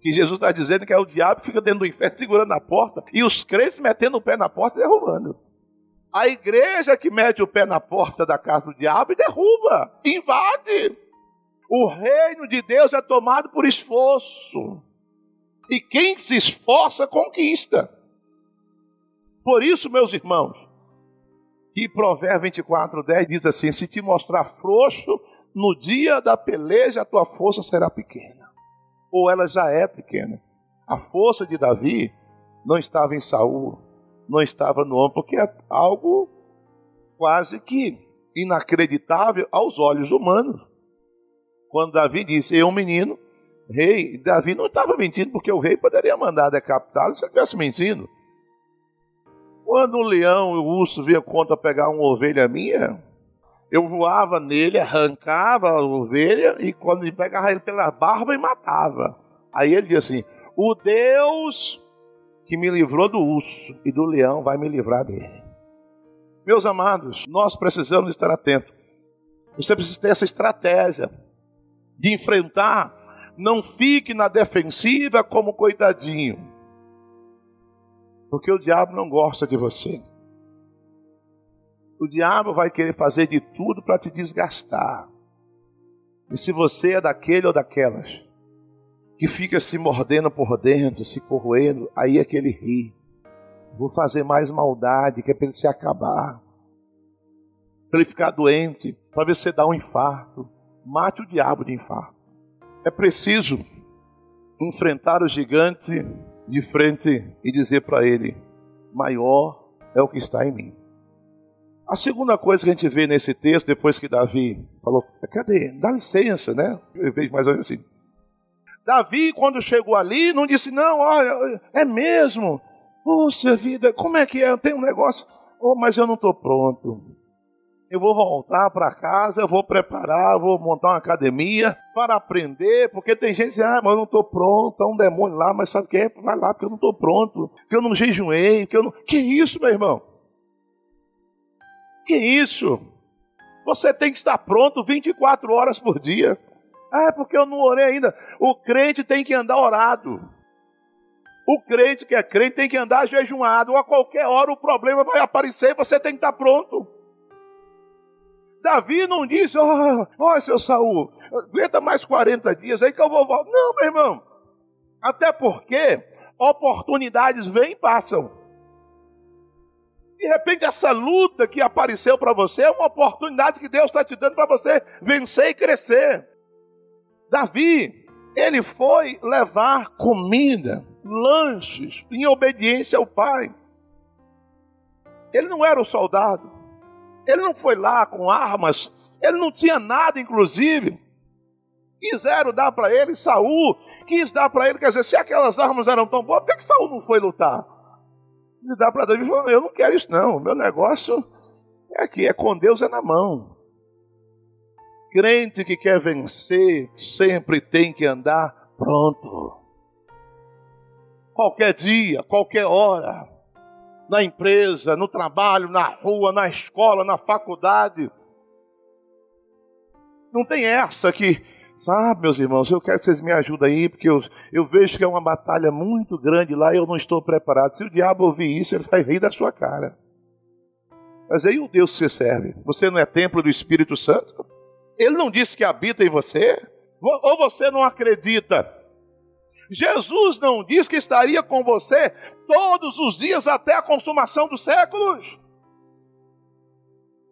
Que Jesus está dizendo que é o diabo que fica dentro do inferno segurando a porta e os crentes metendo o pé na porta e derrubando. A igreja que mete o pé na porta da casa do diabo e derruba, invade. O reino de Deus é tomado por esforço. E quem se esforça, conquista. Por isso, meus irmãos, que Provérbio 24, 10 diz assim: Se te mostrar frouxo, no dia da peleja a tua força será pequena. Ou ela já é pequena. A força de Davi não estava em Saul, não estava no homem, porque é algo quase que inacreditável aos olhos humanos. Quando Davi disse, eu, menino, rei, Davi não estava mentindo, porque o rei poderia mandar decapitá-lo se ele estivesse mentindo. Quando o leão e o urso vinham contra pegar uma ovelha minha, eu voava nele, arrancava a ovelha e quando ele pegava ele pela barba e matava. Aí ele dizia assim: O Deus que me livrou do urso e do leão vai me livrar dele. Meus amados, nós precisamos estar atentos. Você precisa ter essa estratégia de enfrentar. Não fique na defensiva como coitadinho. Porque o diabo não gosta de você. O diabo vai querer fazer de tudo para te desgastar. E se você é daquele ou daquelas que fica se mordendo por dentro, se corroendo, aí é que ele ri. Vou fazer mais maldade, que é para ele se acabar. Para ele ficar doente, para ver se você dá um infarto. Mate o diabo de infarto. É preciso enfrentar o gigante de frente e dizer para ele: maior é o que está em mim. A segunda coisa que a gente vê nesse texto, depois que Davi falou, cadê? Dá licença, né? Eu vejo mais ou menos assim. Davi, quando chegou ali, não disse, não, olha, é mesmo. Poxa vida, como é que é? Tem um negócio, oh, mas eu não estou pronto. Eu vou voltar para casa, eu vou preparar, vou montar uma academia para aprender, porque tem gente que diz, ah, mas eu não estou pronto, há um demônio lá, mas sabe o que é? Vai lá, porque eu não estou pronto, porque eu não jejuei, que eu não... Que isso, meu irmão? Que isso? Você tem que estar pronto 24 horas por dia. Ah, é porque eu não orei ainda. O crente tem que andar orado. O crente que é crente tem que andar jejuado. Ou a qualquer hora o problema vai aparecer e você tem que estar pronto. Davi não disse, ó, oh, oh, seu Saul, aguenta mais 40 dias aí que eu vou voltar. Não, meu irmão. Até porque oportunidades vêm e passam. De repente, essa luta que apareceu para você é uma oportunidade que Deus está te dando para você vencer e crescer. Davi, ele foi levar comida, lanches, em obediência ao pai. Ele não era o soldado. Ele não foi lá com armas, ele não tinha nada, inclusive. Quiseram dar para ele, Saul quis dar para ele, quer dizer, se aquelas armas eram tão boas, por que, que Saul não foi lutar? Ele dá para Davi e falou: Eu não quero isso, não. Meu negócio é aqui, é com Deus, é na mão. Crente que quer vencer sempre tem que andar pronto. Qualquer dia, qualquer hora na empresa, no trabalho, na rua, na escola, na faculdade. Não tem essa que, sabe, meus irmãos, eu quero que vocês me ajudem aí, porque eu, eu vejo que é uma batalha muito grande lá e eu não estou preparado. Se o diabo ouvir isso, ele vai rir da sua cara. Mas aí o Deus que você serve, você não é templo do Espírito Santo? Ele não disse que habita em você? Ou você não acredita? Jesus não disse que estaria com você todos os dias até a consumação dos séculos?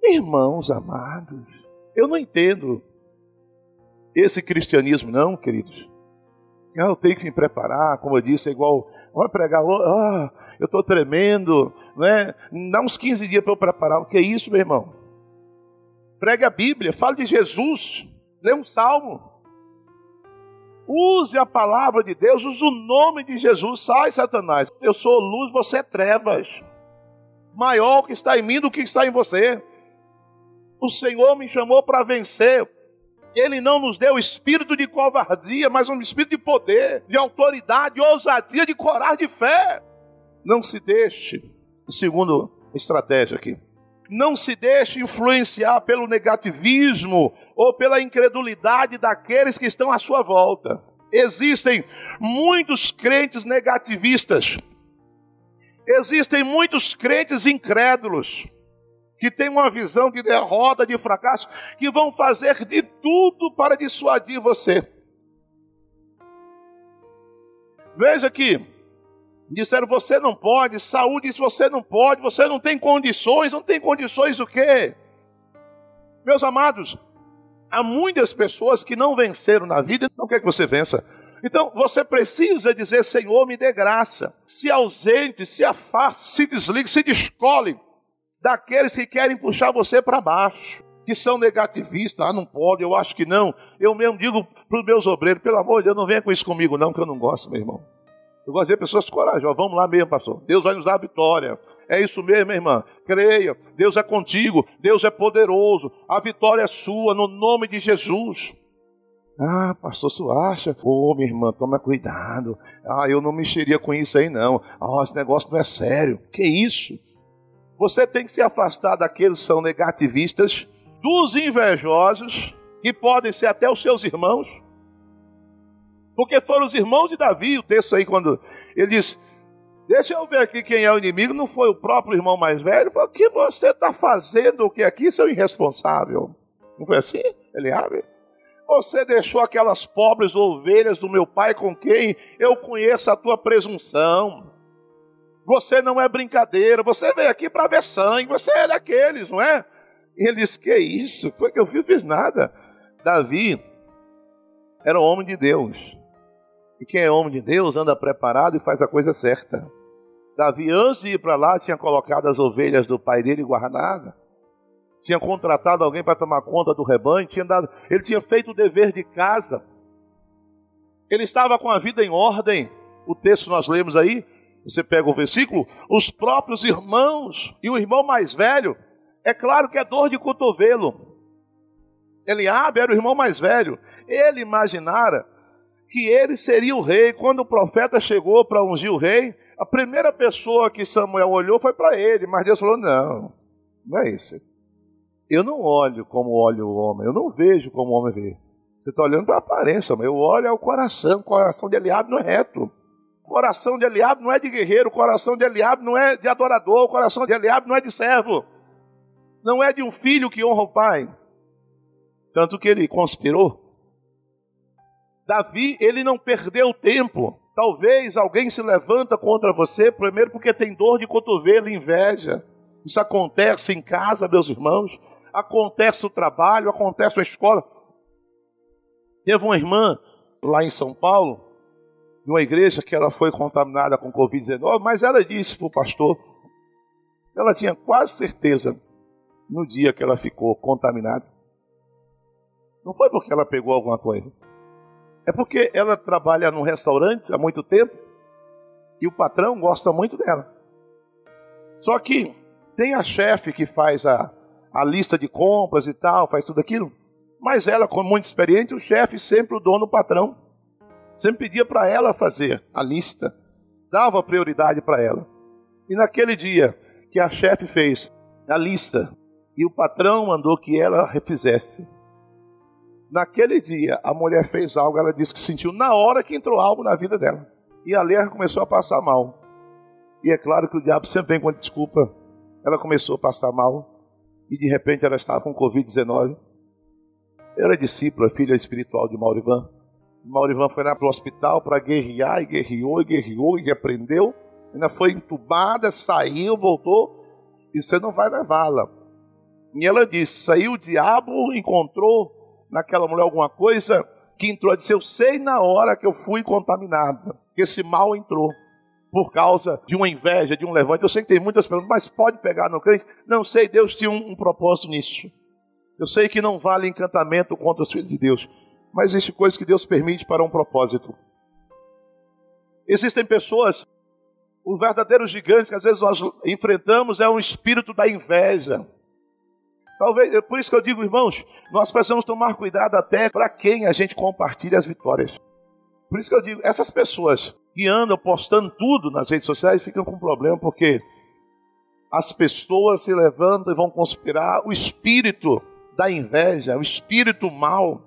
Irmãos amados, eu não entendo esse cristianismo, não, queridos. Ah, eu tenho que me preparar, como eu disse, é igual. Vai pregar, ah, eu estou tremendo, né? Dá uns 15 dias para eu preparar. O que é isso, meu irmão? Pregue a Bíblia, fale de Jesus, lê um salmo. Use a palavra de Deus, use o nome de Jesus. Sai, Satanás. Eu sou luz, você é trevas. Maior que está em mim do que está em você. O Senhor me chamou para vencer. Ele não nos deu espírito de covardia, mas um espírito de poder, de autoridade, de ousadia, de coragem, de fé. Não se deixe, segundo estratégia aqui, não se deixe influenciar pelo negativismo ou pela incredulidade daqueles que estão à sua volta. Existem muitos crentes negativistas, existem muitos crentes incrédulos que têm uma visão de derrota, de fracasso, que vão fazer de tudo para dissuadir você. Veja aqui, disseram você não pode, saúde disse você não pode, você não tem condições, não tem condições o quê? Meus amados, há muitas pessoas que não venceram na vida, não quer que você vença. Então você precisa dizer, Senhor, me dê graça. Se ausente, se afaste, se desligue, se descole daqueles que querem puxar você para baixo, que são negativistas, ah, não pode, eu acho que não. Eu mesmo digo para os meus obreiros, pelo amor de Deus, não venha com isso comigo não, que eu não gosto, meu irmão. Eu gosto de ver pessoas corajosas, vamos lá mesmo, pastor. Deus vai nos dar a vitória. É isso mesmo, minha irmã. Creia, Deus é contigo, Deus é poderoso, a vitória é sua, no nome de Jesus. Ah, pastor, você acha? Ô, oh, minha irmã, toma cuidado. Ah, eu não mexeria com isso aí, não. Ah, esse negócio não é sério. Que isso? Você tem que se afastar daqueles que são negativistas, dos invejosos, que podem ser até os seus irmãos. Porque foram os irmãos de Davi, o texto aí, quando ele diz: Deixa eu ver aqui quem é o inimigo, não foi o próprio irmão mais velho? O que você está fazendo o que aqui, seu irresponsável? Não foi assim? Ele abre. Você deixou aquelas pobres ovelhas do meu pai com quem eu conheço a tua presunção. Você não é brincadeira, você veio aqui para ver sangue, você é daqueles, não é? E ele disse: Que isso? Foi que eu fiz, fiz nada. Davi era um homem de Deus. E quem é homem de Deus anda preparado e faz a coisa certa. Davi, antes de ir para lá, tinha colocado as ovelhas do pai dele guardadas. Tinha contratado alguém para tomar conta do rebanho. Tinha dado, ele tinha feito o dever de casa. Ele estava com a vida em ordem. O texto nós lemos aí, você pega o versículo, os próprios irmãos e o irmão mais velho, é claro que é dor de cotovelo. Eliabe era o irmão mais velho. Ele imaginara que ele seria o rei. Quando o profeta chegou para ungir o rei, a primeira pessoa que Samuel olhou foi para ele, mas Deus falou: Não, não é isso. Eu não olho como olha o homem, eu não vejo como o homem vê. Você está olhando para a aparência, mas eu olho ao coração. O coração de Eliabe não é reto. O coração de Eliabe não é de guerreiro, o coração de Eliabe não é de adorador, o coração de Eliabe não é de servo. Não é de um filho que honra o pai. Tanto que ele conspirou. Davi, ele não perdeu tempo. Talvez alguém se levanta contra você, primeiro porque tem dor de cotovelo inveja. Isso acontece em casa, meus irmãos. Acontece no trabalho, acontece na escola. Teve uma irmã lá em São Paulo, numa igreja que ela foi contaminada com Covid-19, mas ela disse para o pastor, ela tinha quase certeza no dia que ela ficou contaminada. Não foi porque ela pegou alguma coisa. É porque ela trabalha num restaurante há muito tempo e o patrão gosta muito dela. Só que tem a chefe que faz a, a lista de compras e tal, faz tudo aquilo. Mas ela, como muito experiente, o chefe sempre o dono, o patrão. Sempre pedia para ela fazer a lista, dava prioridade para ela. E naquele dia que a chefe fez a lista e o patrão mandou que ela refizesse, naquele dia a mulher fez algo, ela disse que sentiu na hora que entrou algo na vida dela. E a Lea começou a passar mal. E é claro que o diabo sempre vem com a desculpa. ela começou a passar mal e de repente ela estava com Covid-19. Eu era discípula, filha espiritual de Maurivan. Maurivan foi lá para o hospital para guerrear, e guerreou, e guerreou, e aprendeu. Ainda foi entubada, saiu, voltou. E você não vai levá-la. E ela disse: saiu o diabo, encontrou naquela mulher alguma coisa que entrou. Ela disse: Eu sei na hora que eu fui contaminada, que esse mal entrou por causa de uma inveja, de um levante. Eu sei que tem muitas perguntas, mas pode pegar no crente? Não sei, Deus tinha um, um propósito nisso. Eu sei que não vale encantamento contra os filhos de Deus, mas existe coisas que Deus permite para um propósito. Existem pessoas, os verdadeiros gigantes que às vezes nós enfrentamos é um espírito da inveja. Talvez, é por isso que eu digo, irmãos, nós precisamos tomar cuidado até para quem a gente compartilha as vitórias. Por isso que eu digo, essas pessoas que andam postando tudo nas redes sociais ficam com problema, porque as pessoas se levantam e vão conspirar, o espírito da inveja, o espírito mal,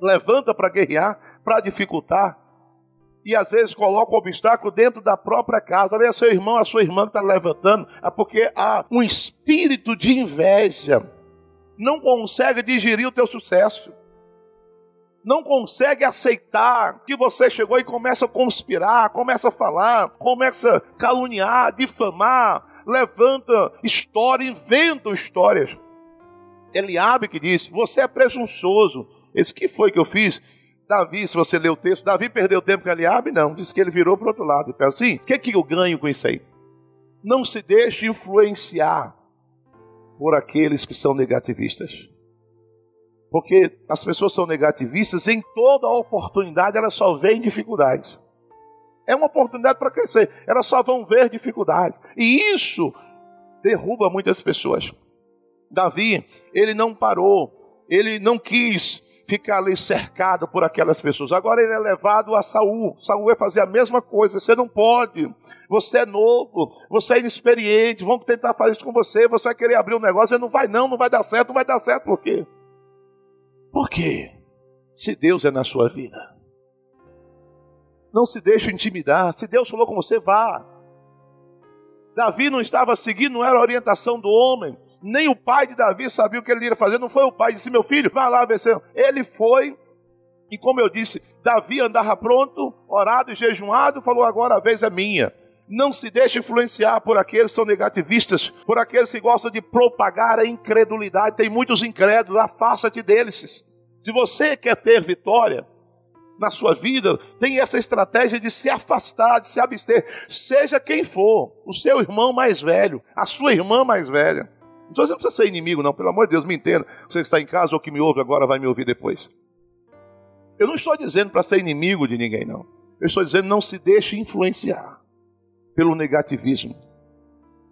levanta para guerrear, para dificultar, e às vezes coloca o obstáculo dentro da própria casa. Talvez é seu irmão, a sua irmã que está levantando, é porque há um espírito de inveja, não consegue digerir o teu sucesso não consegue aceitar que você chegou e começa a conspirar, começa a falar, começa a caluniar, difamar, levanta história, inventa histórias. Eliabe que disse: Você é presunçoso. Esse que foi que eu fiz? Davi, se você ler o texto, Davi perdeu tempo com Eliabe? Não, disse que ele virou para o outro lado. E assim, o que, que eu ganho com isso aí? Não se deixe influenciar por aqueles que são negativistas. Porque as pessoas são negativistas, em toda oportunidade elas só veem dificuldades. É uma oportunidade para crescer, elas só vão ver dificuldades. E isso derruba muitas pessoas. Davi, ele não parou, ele não quis ficar ali cercado por aquelas pessoas. Agora ele é levado a Saul. Saul vai fazer a mesma coisa. Você não pode. Você é novo, você é inexperiente. Vão tentar fazer isso com você. Você vai querer abrir um negócio, você não vai não, não vai dar certo, não vai dar certo. Por quê? Por quê? Se Deus é na sua vida. Não se deixe intimidar. Se Deus falou com você, vá. Davi não estava seguindo, não era a orientação do homem. Nem o pai de Davi sabia o que ele ia fazer. Não foi o pai, disse: Meu filho, vá lá ver. Ele foi. E como eu disse, Davi andava pronto, orado e jejuado, falou: Agora a vez é minha. Não se deixe influenciar por aqueles que são negativistas, por aqueles que gostam de propagar a incredulidade. Tem muitos incrédulos, afasta-te deles. Se você quer ter vitória na sua vida, tem essa estratégia de se afastar, de se abster, seja quem for, o seu irmão mais velho, a sua irmã mais velha. Então você não precisa ser inimigo, não, pelo amor de Deus, me entenda. Você que está em casa ou que me ouve agora vai me ouvir depois. Eu não estou dizendo para ser inimigo de ninguém, não. Eu estou dizendo não se deixe influenciar pelo negativismo,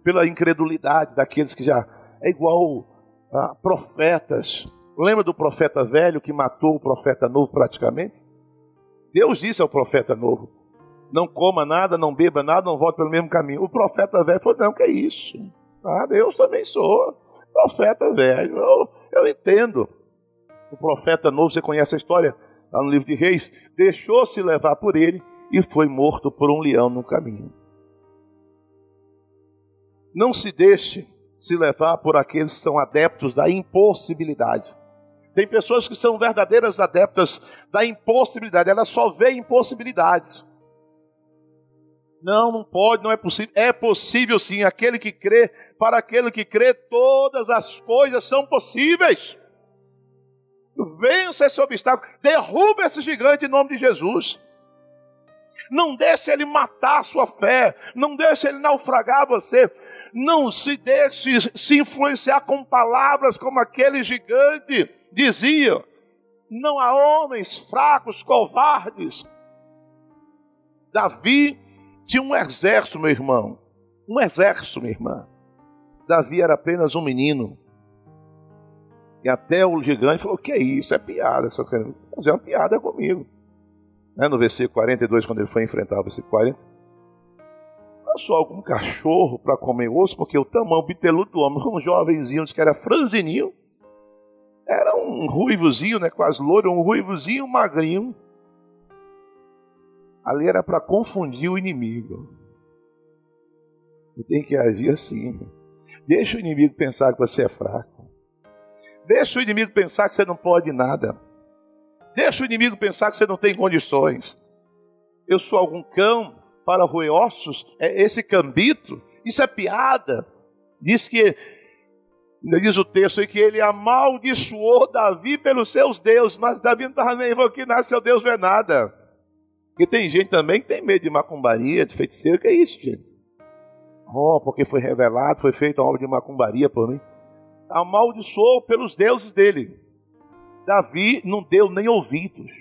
pela incredulidade daqueles que já é igual a profetas. Lembra do profeta velho que matou o profeta novo praticamente? Deus disse ao profeta novo: não coma nada, não beba nada, não volte pelo mesmo caminho. O profeta velho falou: não, que é isso? Ah, Deus também sou profeta velho. Eu, eu entendo. O profeta novo, você conhece a história lá no livro de Reis, deixou-se levar por ele e foi morto por um leão no caminho. Não se deixe se levar por aqueles que são adeptos da impossibilidade. Tem pessoas que são verdadeiras adeptas da impossibilidade, elas só veem impossibilidades. Não, não pode, não é possível. É possível sim, aquele que crê, para aquele que crê, todas as coisas são possíveis. Vença esse obstáculo, derruba esse gigante em nome de Jesus. Não deixe ele matar a sua fé, não deixe ele naufragar você. Não se deixe se influenciar com palavras como aquele gigante dizia: não há homens fracos, covardes. Davi tinha um exército, meu irmão. Um exército, minha irmã. Davi era apenas um menino. E até o gigante falou: que é isso? É piada. Só querendo fazer uma piada comigo. Né? No versículo 42, quando ele foi enfrentar o versículo 40 só algum cachorro para comer osso, porque o tamanho biteludo do homem, um jovenzinho que era franzininho, era um ruivozinho, né, quase loiro, um ruivozinho magrinho. Ali era para confundir o inimigo. Tem que agir assim. Deixa o inimigo pensar que você é fraco. Deixa o inimigo pensar que você não pode nada. Deixa o inimigo pensar que você não tem condições. Eu sou algum cão para roer ossos? É esse cambito? Isso é piada. Diz que, diz o texto aí que ele amaldiçoou Davi pelos seus deuses, mas Davi não estava nem que nasce seu Deus vê nada. Porque tem gente também que tem medo de macumbaria, de feiticeiro, que é isso, gente. Oh, porque foi revelado, foi feita uma obra de macumbaria por mim. Amaldiçoou pelos deuses dele. Davi não deu nem ouvidos.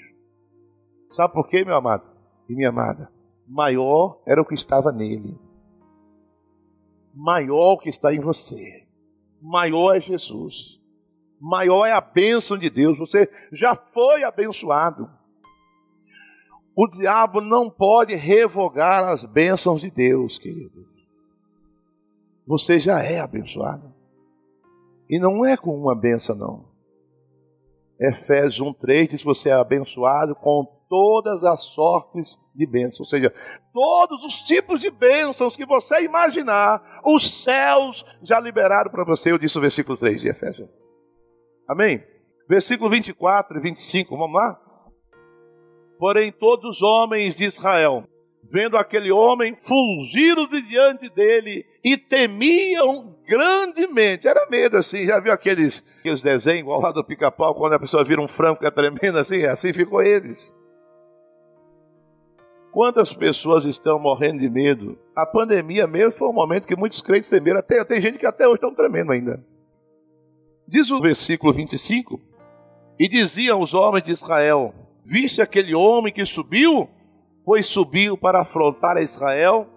Sabe por quê, meu amado e minha amada? Maior era o que estava nele. Maior o que está em você. Maior é Jesus. Maior é a bênção de Deus. Você já foi abençoado. O diabo não pode revogar as bênçãos de Deus, querido. Você já é abençoado. E não é com uma benção, não. Efésios 1,3 diz você é abençoado com todas as sortes de bênçãos. Ou seja, todos os tipos de bênçãos que você imaginar, os céus já liberaram para você. Eu disse o versículo 3 de Efésios. Amém? Versículo 24 e 25, vamos lá? Porém, todos os homens de Israel, vendo aquele homem, fugiram de diante dele e temiam grandemente. Era medo assim, já viu aqueles, aqueles desenhos igual lá do pica-pau, quando a pessoa vira um frango que é tremendo assim? Assim ficou eles. Quantas pessoas estão morrendo de medo? A pandemia mesmo foi um momento que muitos crentes temeram. Até, tem gente que até hoje estão tremendo ainda. Diz o versículo 25: E diziam os homens de Israel: Viste aquele homem que subiu? Pois subiu para afrontar a Israel.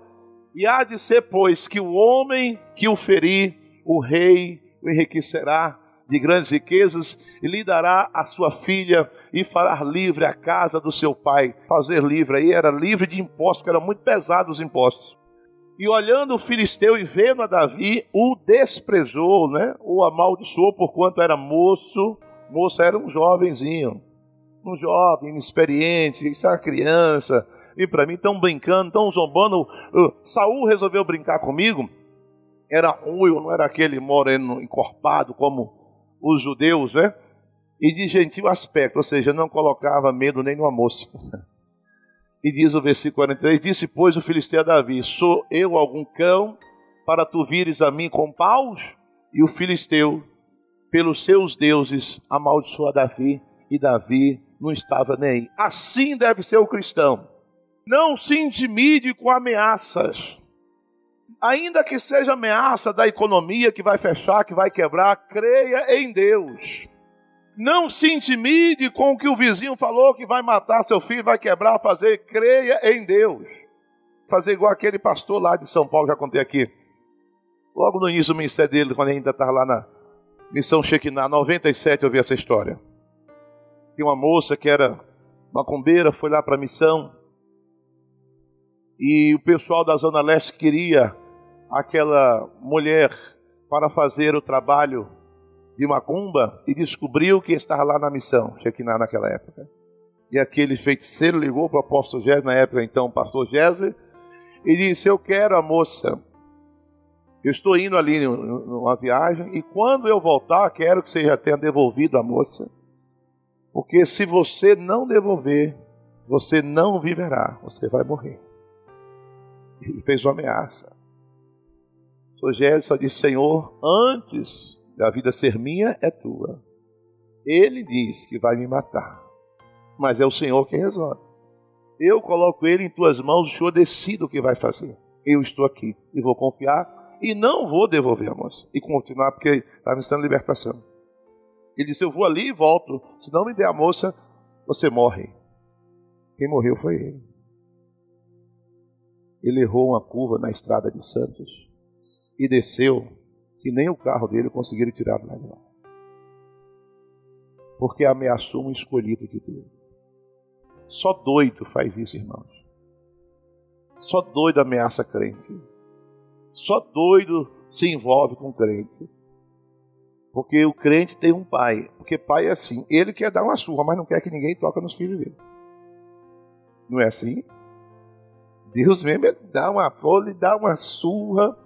E há de ser, pois, que o homem que o ferir, o rei o enriquecerá de grandes riquezas e lhe dará a sua filha e fará livre a casa do seu pai. Fazer livre aí era livre de impostos, que eram muito pesados os impostos. E olhando o filisteu e vendo a Davi, o desprezou, né? o amaldiçoou por quanto era moço. Moço era um jovenzinho um jovem, inexperiente, isso é uma criança, e para mim estão brincando, estão zombando. Saul resolveu brincar comigo, era ruim, não era aquele moreno encorpado como os judeus, né? E de gentil aspecto, ou seja, não colocava medo nem numa moça. E diz o versículo 43: Disse, pois, o filisteu a Davi: Sou eu algum cão para tu vires a mim com paus? E o filisteu, pelos seus deuses, amaldiçoa Davi, e Davi não estava nem. Assim deve ser o cristão. Não se intimide com ameaças. Ainda que seja ameaça da economia que vai fechar, que vai quebrar, creia em Deus. Não se intimide com o que o vizinho falou que vai matar seu filho, vai quebrar, fazer. Creia em Deus. Fazer igual aquele pastor lá de São Paulo, já contei aqui. Logo no início do ministério dele, quando ainda estava lá na missão Shekinah, 97, eu vi essa história. Tinha uma moça que era macumbeira, foi lá para a missão. E o pessoal da Zona Leste queria aquela mulher para fazer o trabalho de macumba e descobriu que estava lá na missão, Shekinah naquela época. E aquele feiticeiro ligou para o apóstolo Gésio, na época então, pastor Gésio, e disse: Eu quero a moça. Eu estou indo ali numa viagem e quando eu voltar, quero que você já tenha devolvido a moça. Porque se você não devolver, você não viverá, você vai morrer. Ele fez uma ameaça. Rogério só disse: Senhor, antes da vida ser minha, é tua. Ele diz que vai me matar, mas é o Senhor que resolve. Eu coloco ele em tuas mãos, o Senhor decide o que vai fazer. Eu estou aqui e vou confiar e não vou devolver a moça e continuar porque está me dando libertação. Ele disse: Eu vou ali e volto. Se não me der a moça, você morre. Quem morreu foi ele. Ele errou uma curva na estrada de Santos e desceu, que nem o carro dele conseguiram tirar lá de lá. Porque ameaçou um escolhido de Deus. Só doido faz isso, irmãos. Só doido ameaça crente. Só doido se envolve com crente. Porque o crente tem um pai. Porque pai é assim. Ele quer dar uma surra, mas não quer que ninguém toque nos filhos dele. Não é assim? Deus mesmo dá uma folha, dá uma surra.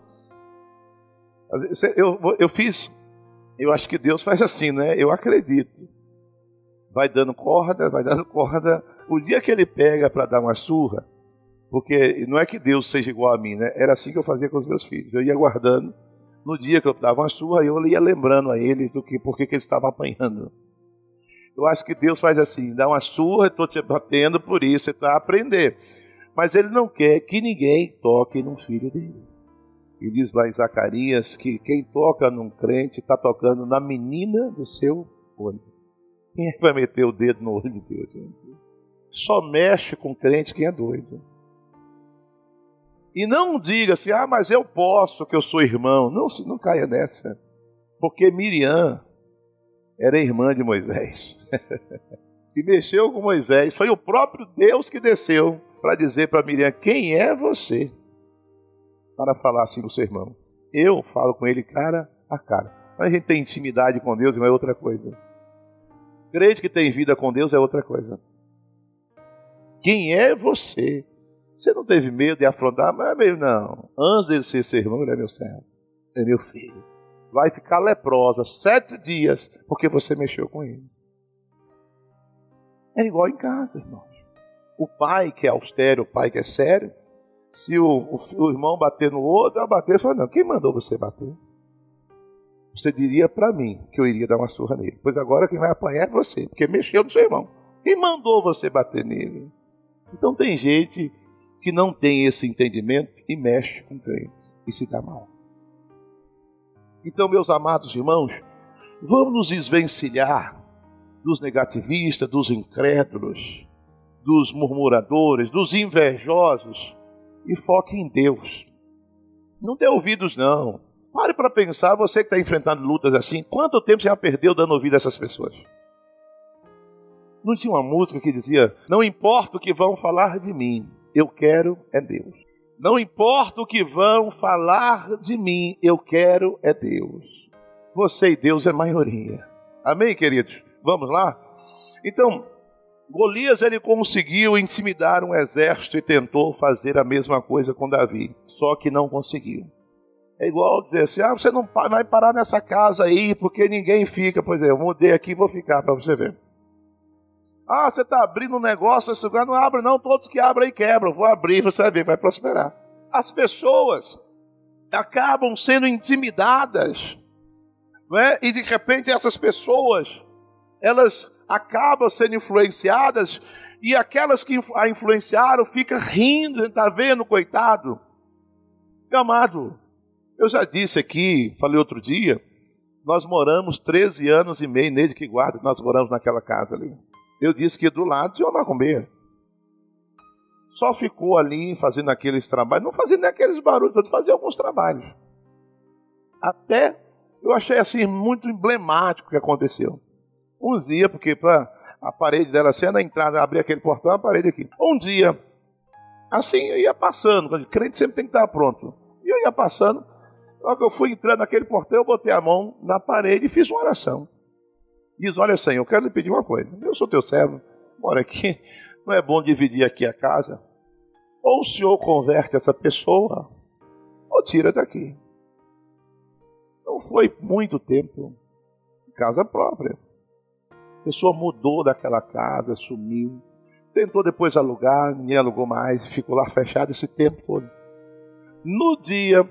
Eu, eu fiz, eu acho que Deus faz assim, né? Eu acredito. Vai dando corda, vai dando corda. O dia que ele pega para dar uma surra, porque não é que Deus seja igual a mim, né? Era assim que eu fazia com os meus filhos. Eu ia guardando. No dia que eu dava uma surra, eu ia lembrando a ele do que, por que ele estava apanhando. Eu acho que Deus faz assim, dá uma surra, estou te batendo por isso, você está a aprender. Mas ele não quer que ninguém toque num filho dele. E diz lá em Zacarias que quem toca num crente está tocando na menina do seu olho. Quem é que vai meter o dedo no olho de Deus, gente? Só mexe com crente quem é doido. E não diga assim, ah, mas eu posso, que eu sou irmão. Não, não caia nessa. Porque Miriam era irmã de Moisés. e mexeu com Moisés. Foi o próprio Deus que desceu para dizer para Miriam: Quem é você? Para falar assim com seu irmão. Eu falo com ele cara a cara. Mas a gente tem intimidade com Deus, não é outra coisa. Crente que tem vida com Deus é outra coisa. Quem é você? Você não teve medo de afrontar? Mas é meio não. Antes dele ser seu irmão, ele é meu servo. É meu filho vai ficar leprosa sete dias porque você mexeu com ele. É igual em casa, irmãos. O pai que é austero, o pai que é sério, se o, o, o irmão bater no outro, vai bater, fala, não, quem mandou você bater? Você diria para mim que eu iria dar uma surra nele. Pois agora quem vai apanhar é você, porque mexeu no seu irmão. Quem mandou você bater nele? Então tem gente que não tem esse entendimento e mexe com crente e se dá mal. Então, meus amados irmãos, vamos nos desvencilhar dos negativistas, dos incrédulos, dos murmuradores, dos invejosos e foque em Deus. Não dê ouvidos, não. Pare para pensar, você que está enfrentando lutas assim, quanto tempo você já perdeu dando ouvido a essas pessoas? Não tinha uma música que dizia: Não importa o que vão falar de mim, eu quero é Deus. Não importa o que vão falar de mim, eu quero é Deus. Você e Deus é maioria. Amém, queridos? Vamos lá? Então, Golias ele conseguiu intimidar um exército e tentou fazer a mesma coisa com Davi, só que não conseguiu. É igual dizer assim: ah, você não vai parar nessa casa aí porque ninguém fica. Pois é, eu mudei aqui e vou ficar para você ver. Ah, você está abrindo um negócio lugar, não abre não, todos que abrem aí quebram. Vou abrir, você vai ver, vai prosperar. As pessoas acabam sendo intimidadas, não é? e de repente essas pessoas, elas acabam sendo influenciadas, e aquelas que a influenciaram ficam rindo, está vendo, coitado. Meu amado, eu já disse aqui, falei outro dia, nós moramos 13 anos e meio, desde que guarda, nós moramos naquela casa ali. Eu disse que do lado tinha uma macumbeira. Só ficou ali fazendo aqueles trabalhos, não fazia nem aqueles barulhos, fazia alguns trabalhos. Até eu achei assim muito emblemático o que aconteceu. Um dia, porque para a parede dela sendo a entrada, abrir aquele portão, a parede aqui. Um dia, assim, eu ia passando, o crente sempre tem que estar pronto. E eu ia passando, logo que eu fui entrando naquele portão, eu botei a mão na parede e fiz uma oração. Diz: Olha, Senhor, eu quero lhe pedir uma coisa. Eu sou teu servo, mora aqui. Não é bom dividir aqui a casa? Ou o Senhor converte essa pessoa, ou tira daqui. Não foi muito tempo. Casa própria. A pessoa mudou daquela casa, sumiu. Tentou depois alugar, ninguém alugou mais, ficou lá fechado esse tempo todo. No dia,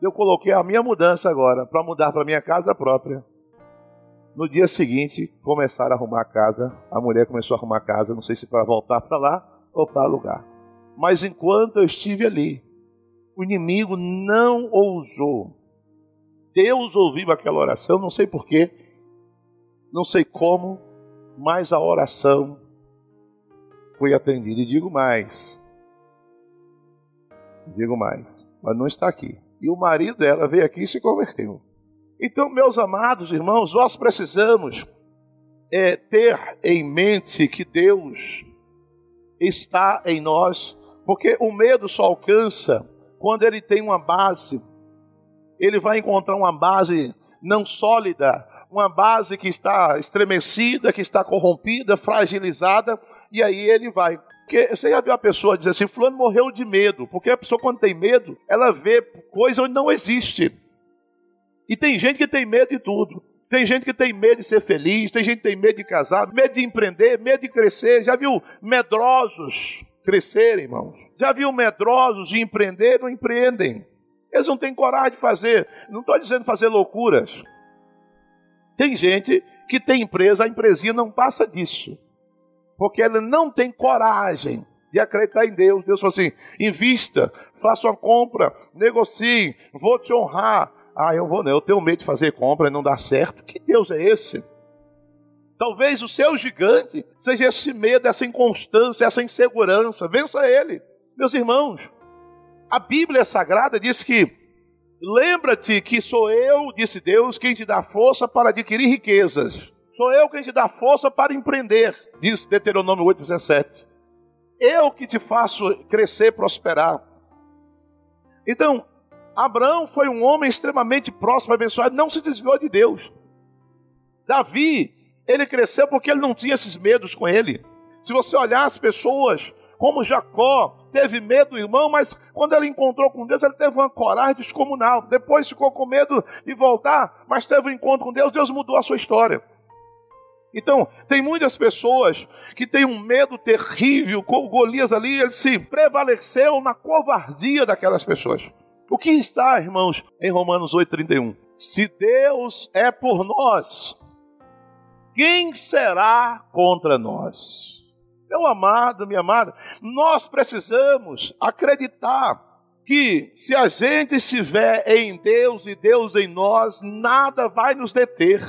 eu coloquei a minha mudança agora, para mudar para minha casa própria. No dia seguinte, começaram a arrumar a casa. A mulher começou a arrumar a casa, não sei se para voltar para lá ou para alugar. Mas enquanto eu estive ali, o inimigo não ousou. Deus ouviu aquela oração, não sei porquê, não sei como, mas a oração foi atendida. E digo mais, digo mais, mas não está aqui. E o marido dela veio aqui e se converteu. Então, meus amados irmãos, nós precisamos é, ter em mente que Deus está em nós, porque o medo só alcança quando ele tem uma base. Ele vai encontrar uma base não sólida, uma base que está estremecida, que está corrompida, fragilizada, e aí ele vai. Porque você já viu a pessoa dizer assim: Fulano morreu de medo, porque a pessoa, quando tem medo, ela vê coisa onde não existe. E tem gente que tem medo de tudo. Tem gente que tem medo de ser feliz, tem gente que tem medo de casar, medo de empreender, medo de crescer. Já viu medrosos crescerem, irmãos? Já viu medrosos de empreender? Não empreendem. Eles não têm coragem de fazer. Não estou dizendo fazer loucuras. Tem gente que tem empresa, a empresinha não passa disso. Porque ela não tem coragem de acreditar em Deus. Deus falou assim: invista, faça uma compra, negocie, vou te honrar. Ah, eu vou, eu tenho medo de fazer compra e não dar certo. Que Deus é esse? Talvez o seu gigante seja esse medo, essa inconstância, essa insegurança. Vença ele. Meus irmãos, a Bíblia Sagrada diz que lembra-te que sou eu, disse Deus, quem te dá força para adquirir riquezas. Sou eu quem te dá força para empreender, diz Deuteronômio 8,17. Eu que te faço crescer, prosperar. Então, Abraão foi um homem extremamente próximo, abençoado, não se desviou de Deus. Davi, ele cresceu porque ele não tinha esses medos com ele. Se você olhar as pessoas, como Jacó, teve medo do irmão, mas quando ele encontrou com Deus, ele teve uma coragem descomunal. Depois ficou com medo de voltar, mas teve um encontro com Deus, Deus mudou a sua história. Então, tem muitas pessoas que têm um medo terrível, com Golias ali, ele se prevaleceu na covardia daquelas pessoas. O que está, irmãos, em Romanos 8,31? Se Deus é por nós, quem será contra nós? Meu amado, minha amada, nós precisamos acreditar que se a gente estiver em Deus e Deus em nós, nada vai nos deter.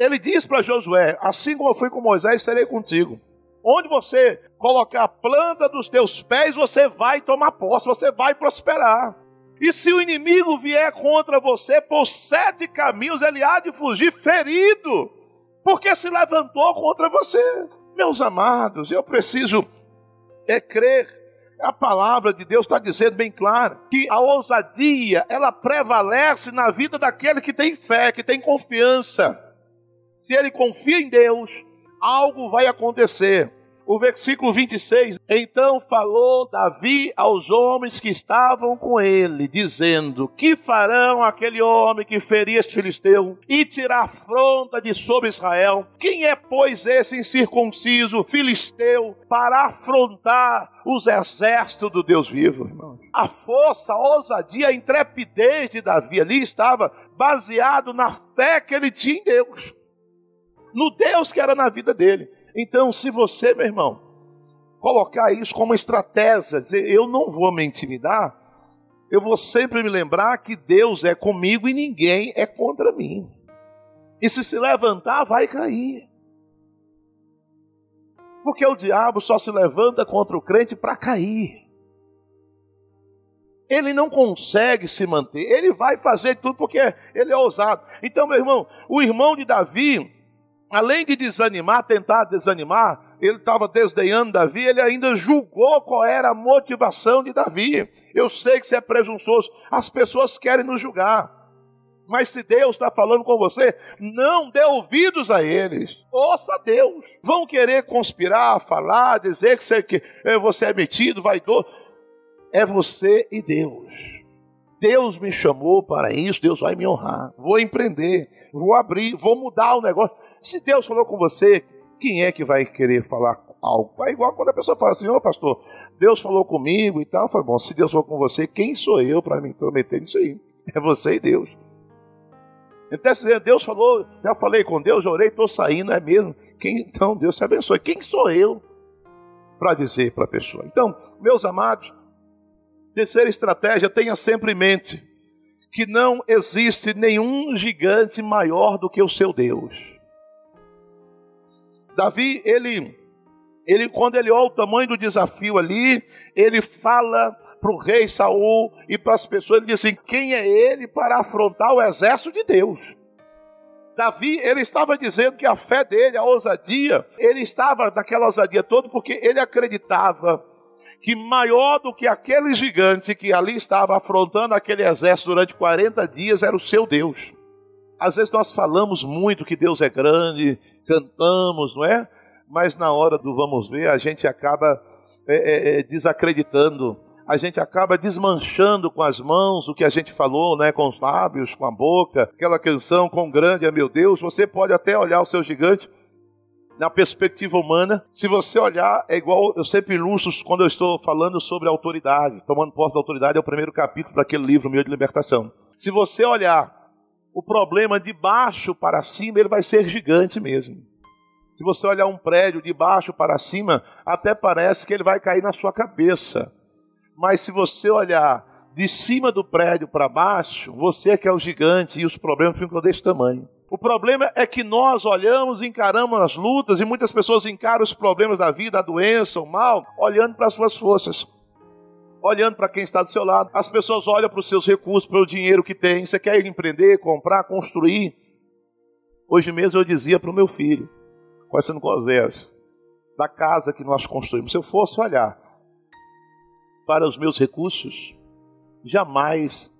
Ele diz para Josué: Assim como eu fui com Moisés, serei contigo. Onde você colocar a planta dos teus pés, você vai tomar posse, você vai prosperar. E se o inimigo vier contra você por sete caminhos, ele há de fugir ferido, porque se levantou contra você. Meus amados, eu preciso é crer. A palavra de Deus está dizendo bem claro que a ousadia ela prevalece na vida daquele que tem fé, que tem confiança. Se ele confia em Deus, algo vai acontecer o versículo 26. Então falou Davi aos homens que estavam com ele, dizendo: Que farão aquele homem que feria este filisteu e tirar afronta de sobre Israel? Quem é, pois, esse incircunciso filisteu para afrontar os exércitos do Deus vivo, irmão? A força, a ousadia, a intrepidez de Davi ali estava baseado na fé que ele tinha em Deus, no Deus que era na vida dele. Então, se você, meu irmão, colocar isso como estratégia, dizer eu não vou me intimidar, eu vou sempre me lembrar que Deus é comigo e ninguém é contra mim. E se se levantar, vai cair. Porque o diabo só se levanta contra o crente para cair. Ele não consegue se manter, ele vai fazer tudo porque ele é ousado. Então, meu irmão, o irmão de Davi, além de desanimar, tentar desanimar, ele estava desdenhando Davi, ele ainda julgou qual era a motivação de Davi. Eu sei que você é presunçoso, as pessoas querem nos julgar. Mas se Deus está falando com você, não dê ouvidos a eles. Ouça Deus. Vão querer conspirar, falar, dizer que você, que eh, você é metido, vaidoso. É você e Deus. Deus me chamou para isso, Deus vai me honrar. Vou empreender, vou abrir, vou mudar o negócio. Se Deus falou com você, quem é que vai querer falar algo? É igual quando a pessoa fala assim, ô oh, pastor, Deus falou comigo e tal. Foi bom, se Deus falou com você, quem sou eu para me intrometer nisso aí? É você e Deus. Então, se Deus falou, já falei com Deus, já orei, estou saindo, é mesmo. Quem, então, Deus te abençoe. Quem sou eu para dizer para a pessoa? Então, meus amados, terceira estratégia, tenha sempre em mente que não existe nenhum gigante maior do que o seu Deus. Davi, ele, ele quando ele olha o tamanho do desafio ali, ele fala para o rei Saul e para as pessoas, ele diz assim: quem é ele para afrontar o exército de Deus? Davi, ele estava dizendo que a fé dele, a ousadia, ele estava daquela ousadia toda porque ele acreditava que maior do que aquele gigante que ali estava afrontando aquele exército durante 40 dias era o seu Deus. Às vezes nós falamos muito que Deus é grande, cantamos, não é? Mas na hora do vamos ver, a gente acaba é, é, é, desacreditando a gente acaba desmanchando com as mãos o que a gente falou, né, com os lábios, com a boca, aquela canção com grande é meu Deus. Você pode até olhar o seu gigante na perspectiva humana. Se você olhar, é igual eu sempre ilustro quando eu estou falando sobre autoridade. Tomando posse da autoridade é o primeiro capítulo daquele livro meu de libertação. Se você olhar o problema de baixo para cima, ele vai ser gigante mesmo. Se você olhar um prédio de baixo para cima, até parece que ele vai cair na sua cabeça. Mas se você olhar de cima do prédio para baixo, você é que é o gigante e os problemas ficam desse tamanho. O problema é que nós olhamos, encaramos as lutas e muitas pessoas encaram os problemas da vida, a doença, o mal, olhando para as suas forças, olhando para quem está do seu lado. As pessoas olham para os seus recursos, para o dinheiro que tem. Você quer empreender, comprar, construir? Hoje mesmo eu dizia para o meu filho, conhecendo com Osés, da casa que nós construímos, se eu fosse olhar para os meus recursos, jamais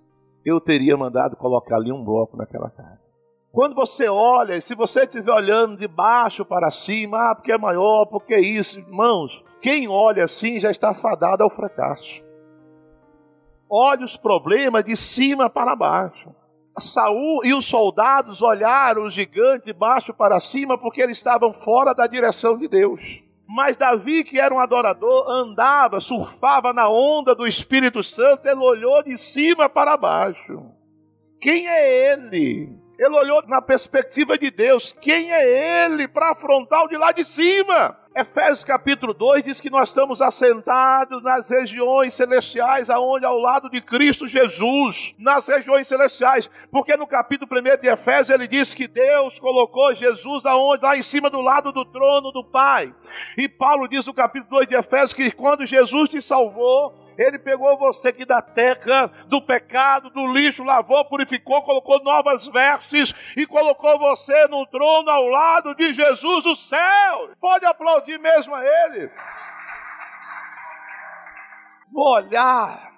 eu teria mandado colocar ali um bloco naquela casa. Quando você olha, se você estiver olhando de baixo para cima, ah, porque é maior, porque é isso, irmãos, quem olha assim já está fadado ao fracasso. Olhe os problemas de cima para baixo. Saul e os soldados olharam o gigante de baixo para cima porque eles estavam fora da direção de Deus. Mas Davi, que era um adorador, andava, surfava na onda do Espírito Santo, ele olhou de cima para baixo. Quem é ele? Ele olhou na perspectiva de Deus. Quem é ele para afrontar o de lá de cima? Efésios capítulo 2 diz que nós estamos assentados nas regiões celestiais, aonde ao lado de Cristo Jesus, nas regiões celestiais, porque no capítulo 1 de Efésios ele diz que Deus colocou Jesus aonde lá em cima do lado do trono do Pai. E Paulo diz no capítulo 2 de Efésios que quando Jesus te salvou, ele pegou você aqui da terra, do pecado, do lixo, lavou, purificou, colocou novas vestes e colocou você no trono ao lado de Jesus do céu. Pode aplaudir mesmo a Ele. Vou olhar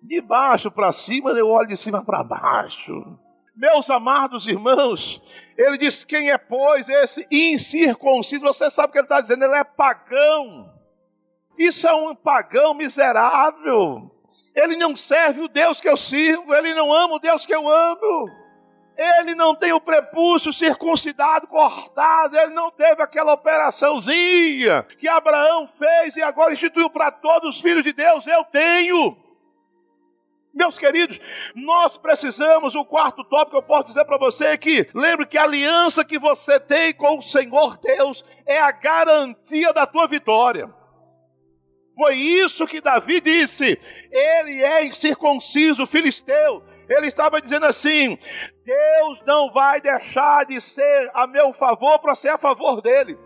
de baixo para cima, eu olho de cima para baixo. Meus amados irmãos, ele diz: quem é, pois, esse incircunciso? Você sabe o que ele está dizendo? Ele é pagão. Isso é um pagão miserável. Ele não serve o Deus que eu sirvo, ele não ama o Deus que eu amo. Ele não tem o prepúcio circuncidado, cortado, ele não teve aquela operaçãozinha que Abraão fez e agora instituiu para todos os filhos de Deus. Eu tenho. Meus queridos, nós precisamos, o quarto tópico eu posso dizer para você é que lembre que a aliança que você tem com o Senhor Deus é a garantia da tua vitória. Foi isso que Davi disse. Ele é incircunciso, filisteu. Ele estava dizendo assim: Deus não vai deixar de ser a meu favor para ser a favor dele.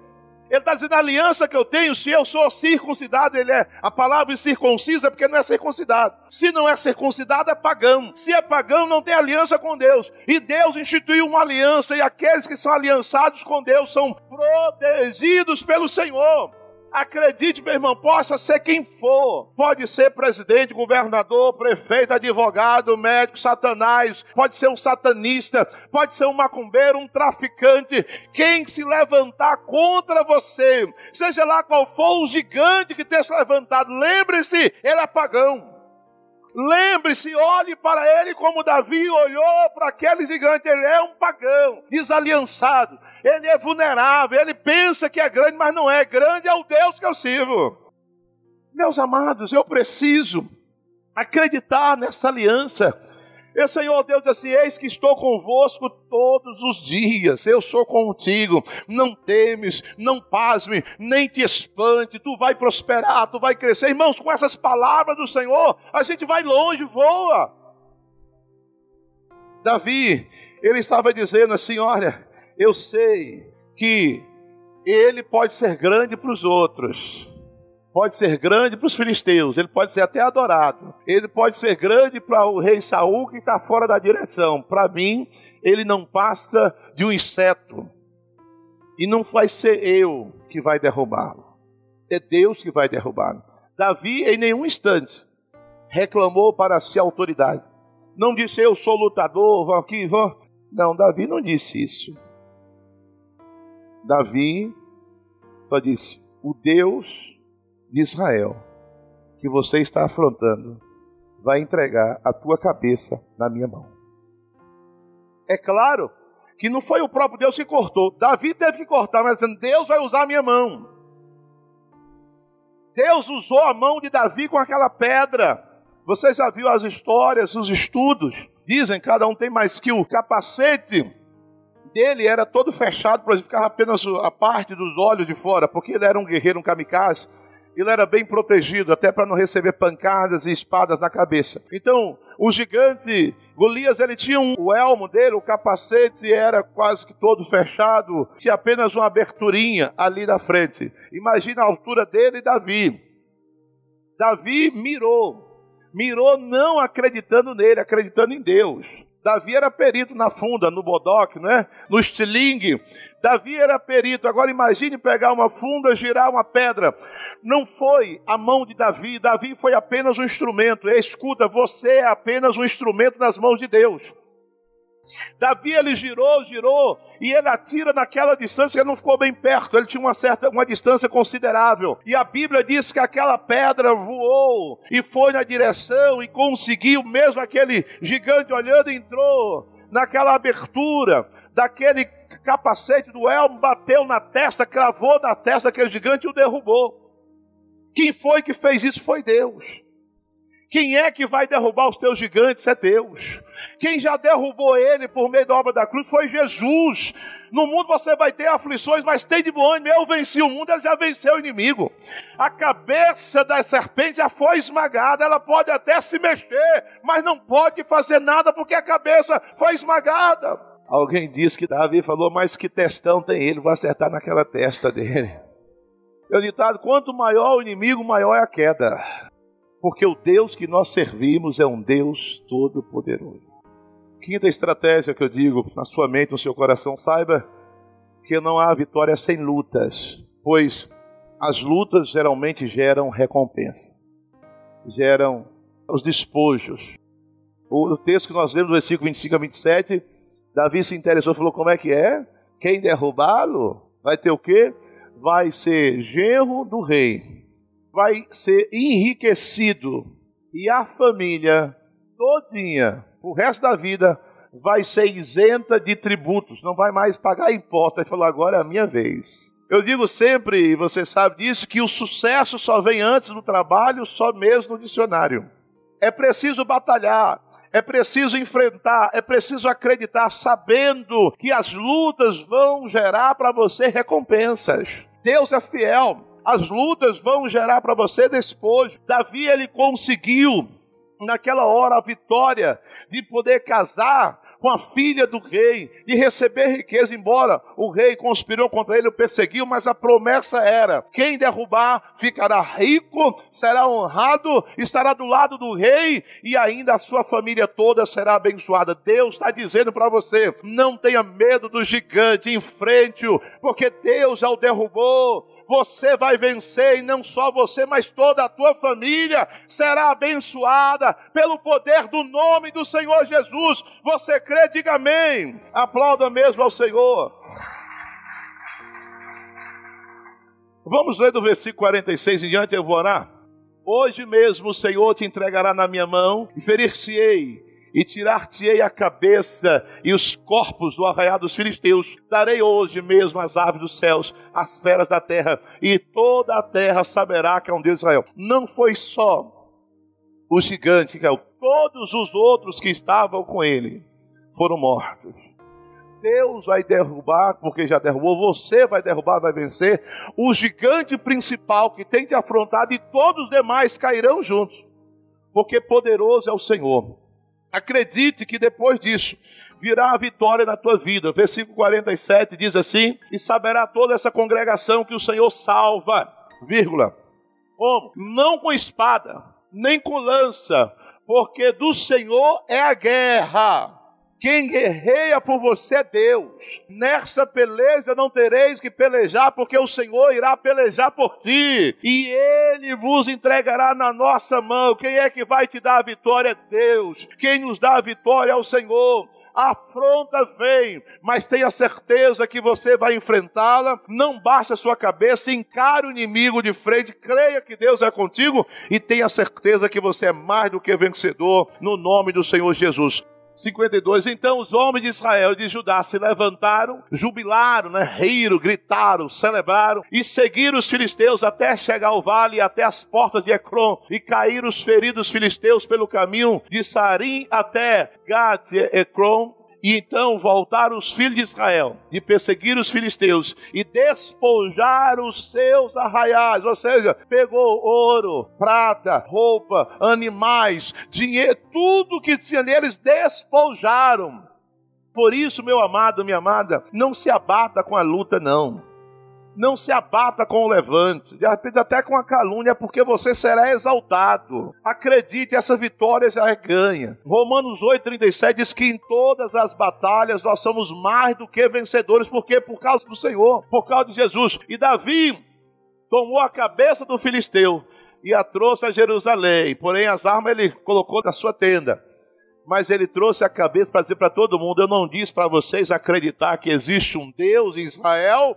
Ele está dizendo a aliança que eu tenho, se eu sou circuncidado, ele é. A palavra circuncisa é porque não é circuncidado. Se não é circuncidado, é pagão. Se é pagão, não tem aliança com Deus. E Deus instituiu uma aliança, e aqueles que são aliançados com Deus são protegidos pelo Senhor. Acredite, meu irmão, possa ser quem for. Pode ser presidente, governador, prefeito, advogado, médico, satanás, pode ser um satanista, pode ser um macumbeiro, um traficante. Quem se levantar contra você, seja lá qual for o gigante que tenha se levantado, lembre-se, ele é pagão. Lembre-se, olhe para ele como Davi olhou para aquele gigante. Ele é um pagão, desaliançado. Ele é vulnerável. Ele pensa que é grande, mas não é. Grande é o Deus que eu sirvo. Meus amados, eu preciso acreditar nessa aliança. E Senhor Deus assim: Eis que estou convosco todos os dias, eu sou contigo. Não temes, não pasme, nem te espante, tu vai prosperar, tu vai crescer. Irmãos, com essas palavras do Senhor, a gente vai longe, voa. Davi, ele estava dizendo assim: Olha, eu sei que ele pode ser grande para os outros, pode ser grande para os filisteus, ele pode ser até adorado, ele pode ser grande para o rei Saul que está fora da direção. Para mim, ele não passa de um inseto. E não vai ser eu que vai derrubá-lo. É Deus que vai derrubá-lo. Davi, em nenhum instante, reclamou para si autoridade. Não disse, eu sou lutador, vou aqui, vou. Não, Davi não disse isso. Davi só disse, o Deus de Israel que você está afrontando vai entregar a tua cabeça na minha mão. É claro que não foi o próprio Deus que cortou. Davi teve que cortar, mas dizendo, Deus vai usar a minha mão. Deus usou a mão de Davi com aquela pedra. Você já viu as histórias, os estudos? Dizem, cada um tem mais que o capacete dele era todo fechado, para ficar apenas a parte dos olhos de fora, porque ele era um guerreiro, um kamikaze ele era bem protegido, até para não receber pancadas e espadas na cabeça. Então, o gigante Golias, ele tinha um, o elmo dele, o capacete era quase que todo fechado, tinha apenas uma aberturinha ali na frente. Imagina a altura dele e Davi. Davi mirou, mirou não acreditando nele, acreditando em Deus. Davi era perito na funda, no bodoque, é? no estilingue. Davi era perito. Agora imagine pegar uma funda, girar uma pedra. Não foi a mão de Davi. Davi foi apenas um instrumento. Escuta, você é apenas um instrumento nas mãos de Deus. Davi ele girou, girou, e ele atira naquela distância, ele não ficou bem perto, ele tinha uma certa, uma distância considerável. E a Bíblia diz que aquela pedra voou e foi na direção e conseguiu, mesmo aquele gigante olhando, entrou naquela abertura daquele capacete do elmo, bateu na testa, cravou na testa daquele gigante e o derrubou. Quem foi que fez isso? Foi Deus. Quem é que vai derrubar os teus gigantes? É Deus. Quem já derrubou ele por meio da obra da cruz foi Jesus. No mundo você vai ter aflições, mas tem de bom ânimo. Eu venci o mundo, ele já venceu o inimigo. A cabeça da serpente já foi esmagada. Ela pode até se mexer, mas não pode fazer nada porque a cabeça foi esmagada. Alguém disse que Davi falou, mas que testão tem ele, vou acertar naquela testa dele. Eu ditado, quanto maior o inimigo, maior é a queda. Porque o Deus que nós servimos é um Deus todo-poderoso. Quinta estratégia que eu digo na sua mente, no seu coração, saiba que não há vitória sem lutas, pois as lutas geralmente geram recompensa, geram os despojos. O texto que nós lemos, versículo 25 a 27, Davi se interessou e falou: Como é que é? Quem derrubá-lo vai ter o quê? Vai ser genro do rei vai ser enriquecido e a família todinha, o resto da vida, vai ser isenta de tributos, não vai mais pagar impostos. Ele falou, agora é a minha vez. Eu digo sempre, e você sabe disso, que o sucesso só vem antes do trabalho, só mesmo no dicionário. É preciso batalhar, é preciso enfrentar, é preciso acreditar, sabendo que as lutas vão gerar para você recompensas. Deus é fiel. As lutas vão gerar para você despojo. Davi ele conseguiu naquela hora a vitória de poder casar com a filha do rei, de receber riqueza, embora o rei conspirou contra ele, o perseguiu, mas a promessa era: quem derrubar ficará rico, será honrado, estará do lado do rei e ainda a sua família toda será abençoada. Deus está dizendo para você: não tenha medo do gigante, enfrente-o, porque Deus já o derrubou você vai vencer e não só você, mas toda a tua família será abençoada pelo poder do nome do Senhor Jesus. Você crê? Diga amém. Aplauda mesmo ao Senhor. Vamos ler do versículo 46 em diante, eu vou orar. Hoje mesmo o Senhor te entregará na minha mão e ferir-te-ei e tirar-te-ei a cabeça e os corpos do arraial dos filisteus. Darei hoje mesmo as aves dos céus, as feras da terra, e toda a terra saberá que é um Deus de Israel. Não foi só o gigante que é todos os outros que estavam com ele foram mortos. Deus vai derrubar, porque já derrubou, você vai derrubar, vai vencer. O gigante principal que tem te afrontado e todos os demais cairão juntos, porque poderoso é o Senhor. Acredite que depois disso virá a vitória na tua vida. Versículo 47 diz assim: E saberá toda essa congregação que o Senhor salva, vírgula, como? Não com espada, nem com lança, porque do Senhor é a guerra quem guerreia por você é Deus. Nessa peleja não tereis que pelejar, porque o Senhor irá pelejar por ti. E Ele vos entregará na nossa mão. Quem é que vai te dar a vitória? É Deus. Quem nos dá a vitória é o Senhor. A afronta vem, mas tenha certeza que você vai enfrentá-la. Não baixe a sua cabeça, encare o inimigo de frente, creia que Deus é contigo e tenha certeza que você é mais do que vencedor no nome do Senhor Jesus. 52. Então os homens de Israel e de Judá se levantaram, jubilaram, né, riram, gritaram, celebraram e seguiram os filisteus até chegar ao vale, até as portas de Ecrom e caíram os feridos filisteus pelo caminho de Sarim até Gad e Ecrom e então voltaram os filhos de Israel de perseguir os filisteus e despojar os seus arraiais, ou seja, pegou ouro, prata, roupa, animais, dinheiro, tudo que tinha neles despojaram. Por isso, meu amado, minha amada, não se abata com a luta, não não se abata com o levante, de repente até com a calúnia, porque você será exaltado. Acredite, essa vitória já é ganha. Romanos 8,37 diz que em todas as batalhas nós somos mais do que vencedores, porque por causa do Senhor, por causa de Jesus. E Davi tomou a cabeça do filisteu e a trouxe a Jerusalém, porém as armas ele colocou na sua tenda mas ele trouxe a cabeça para dizer para todo mundo: Eu não disse para vocês acreditar que existe um Deus em Israel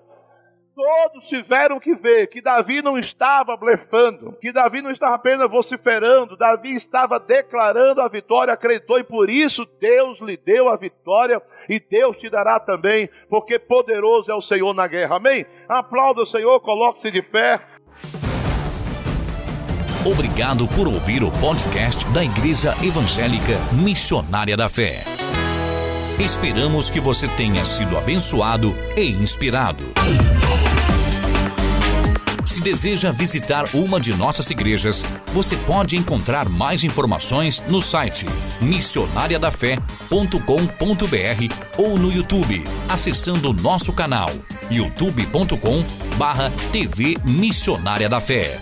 Todos tiveram que ver que Davi não estava blefando, que Davi não estava apenas vociferando, Davi estava declarando a vitória, acreditou e por isso Deus lhe deu a vitória e Deus te dará também, porque poderoso é o Senhor na guerra. Amém? Aplauda o Senhor, coloque-se de pé. Obrigado por ouvir o podcast da Igreja Evangélica Missionária da Fé. Esperamos que você tenha sido abençoado e inspirado. Se deseja visitar uma de nossas igrejas, você pode encontrar mais informações no site missionariadafé.com.br ou no YouTube, acessando nosso canal youtube.com/tv Missionária da Fé.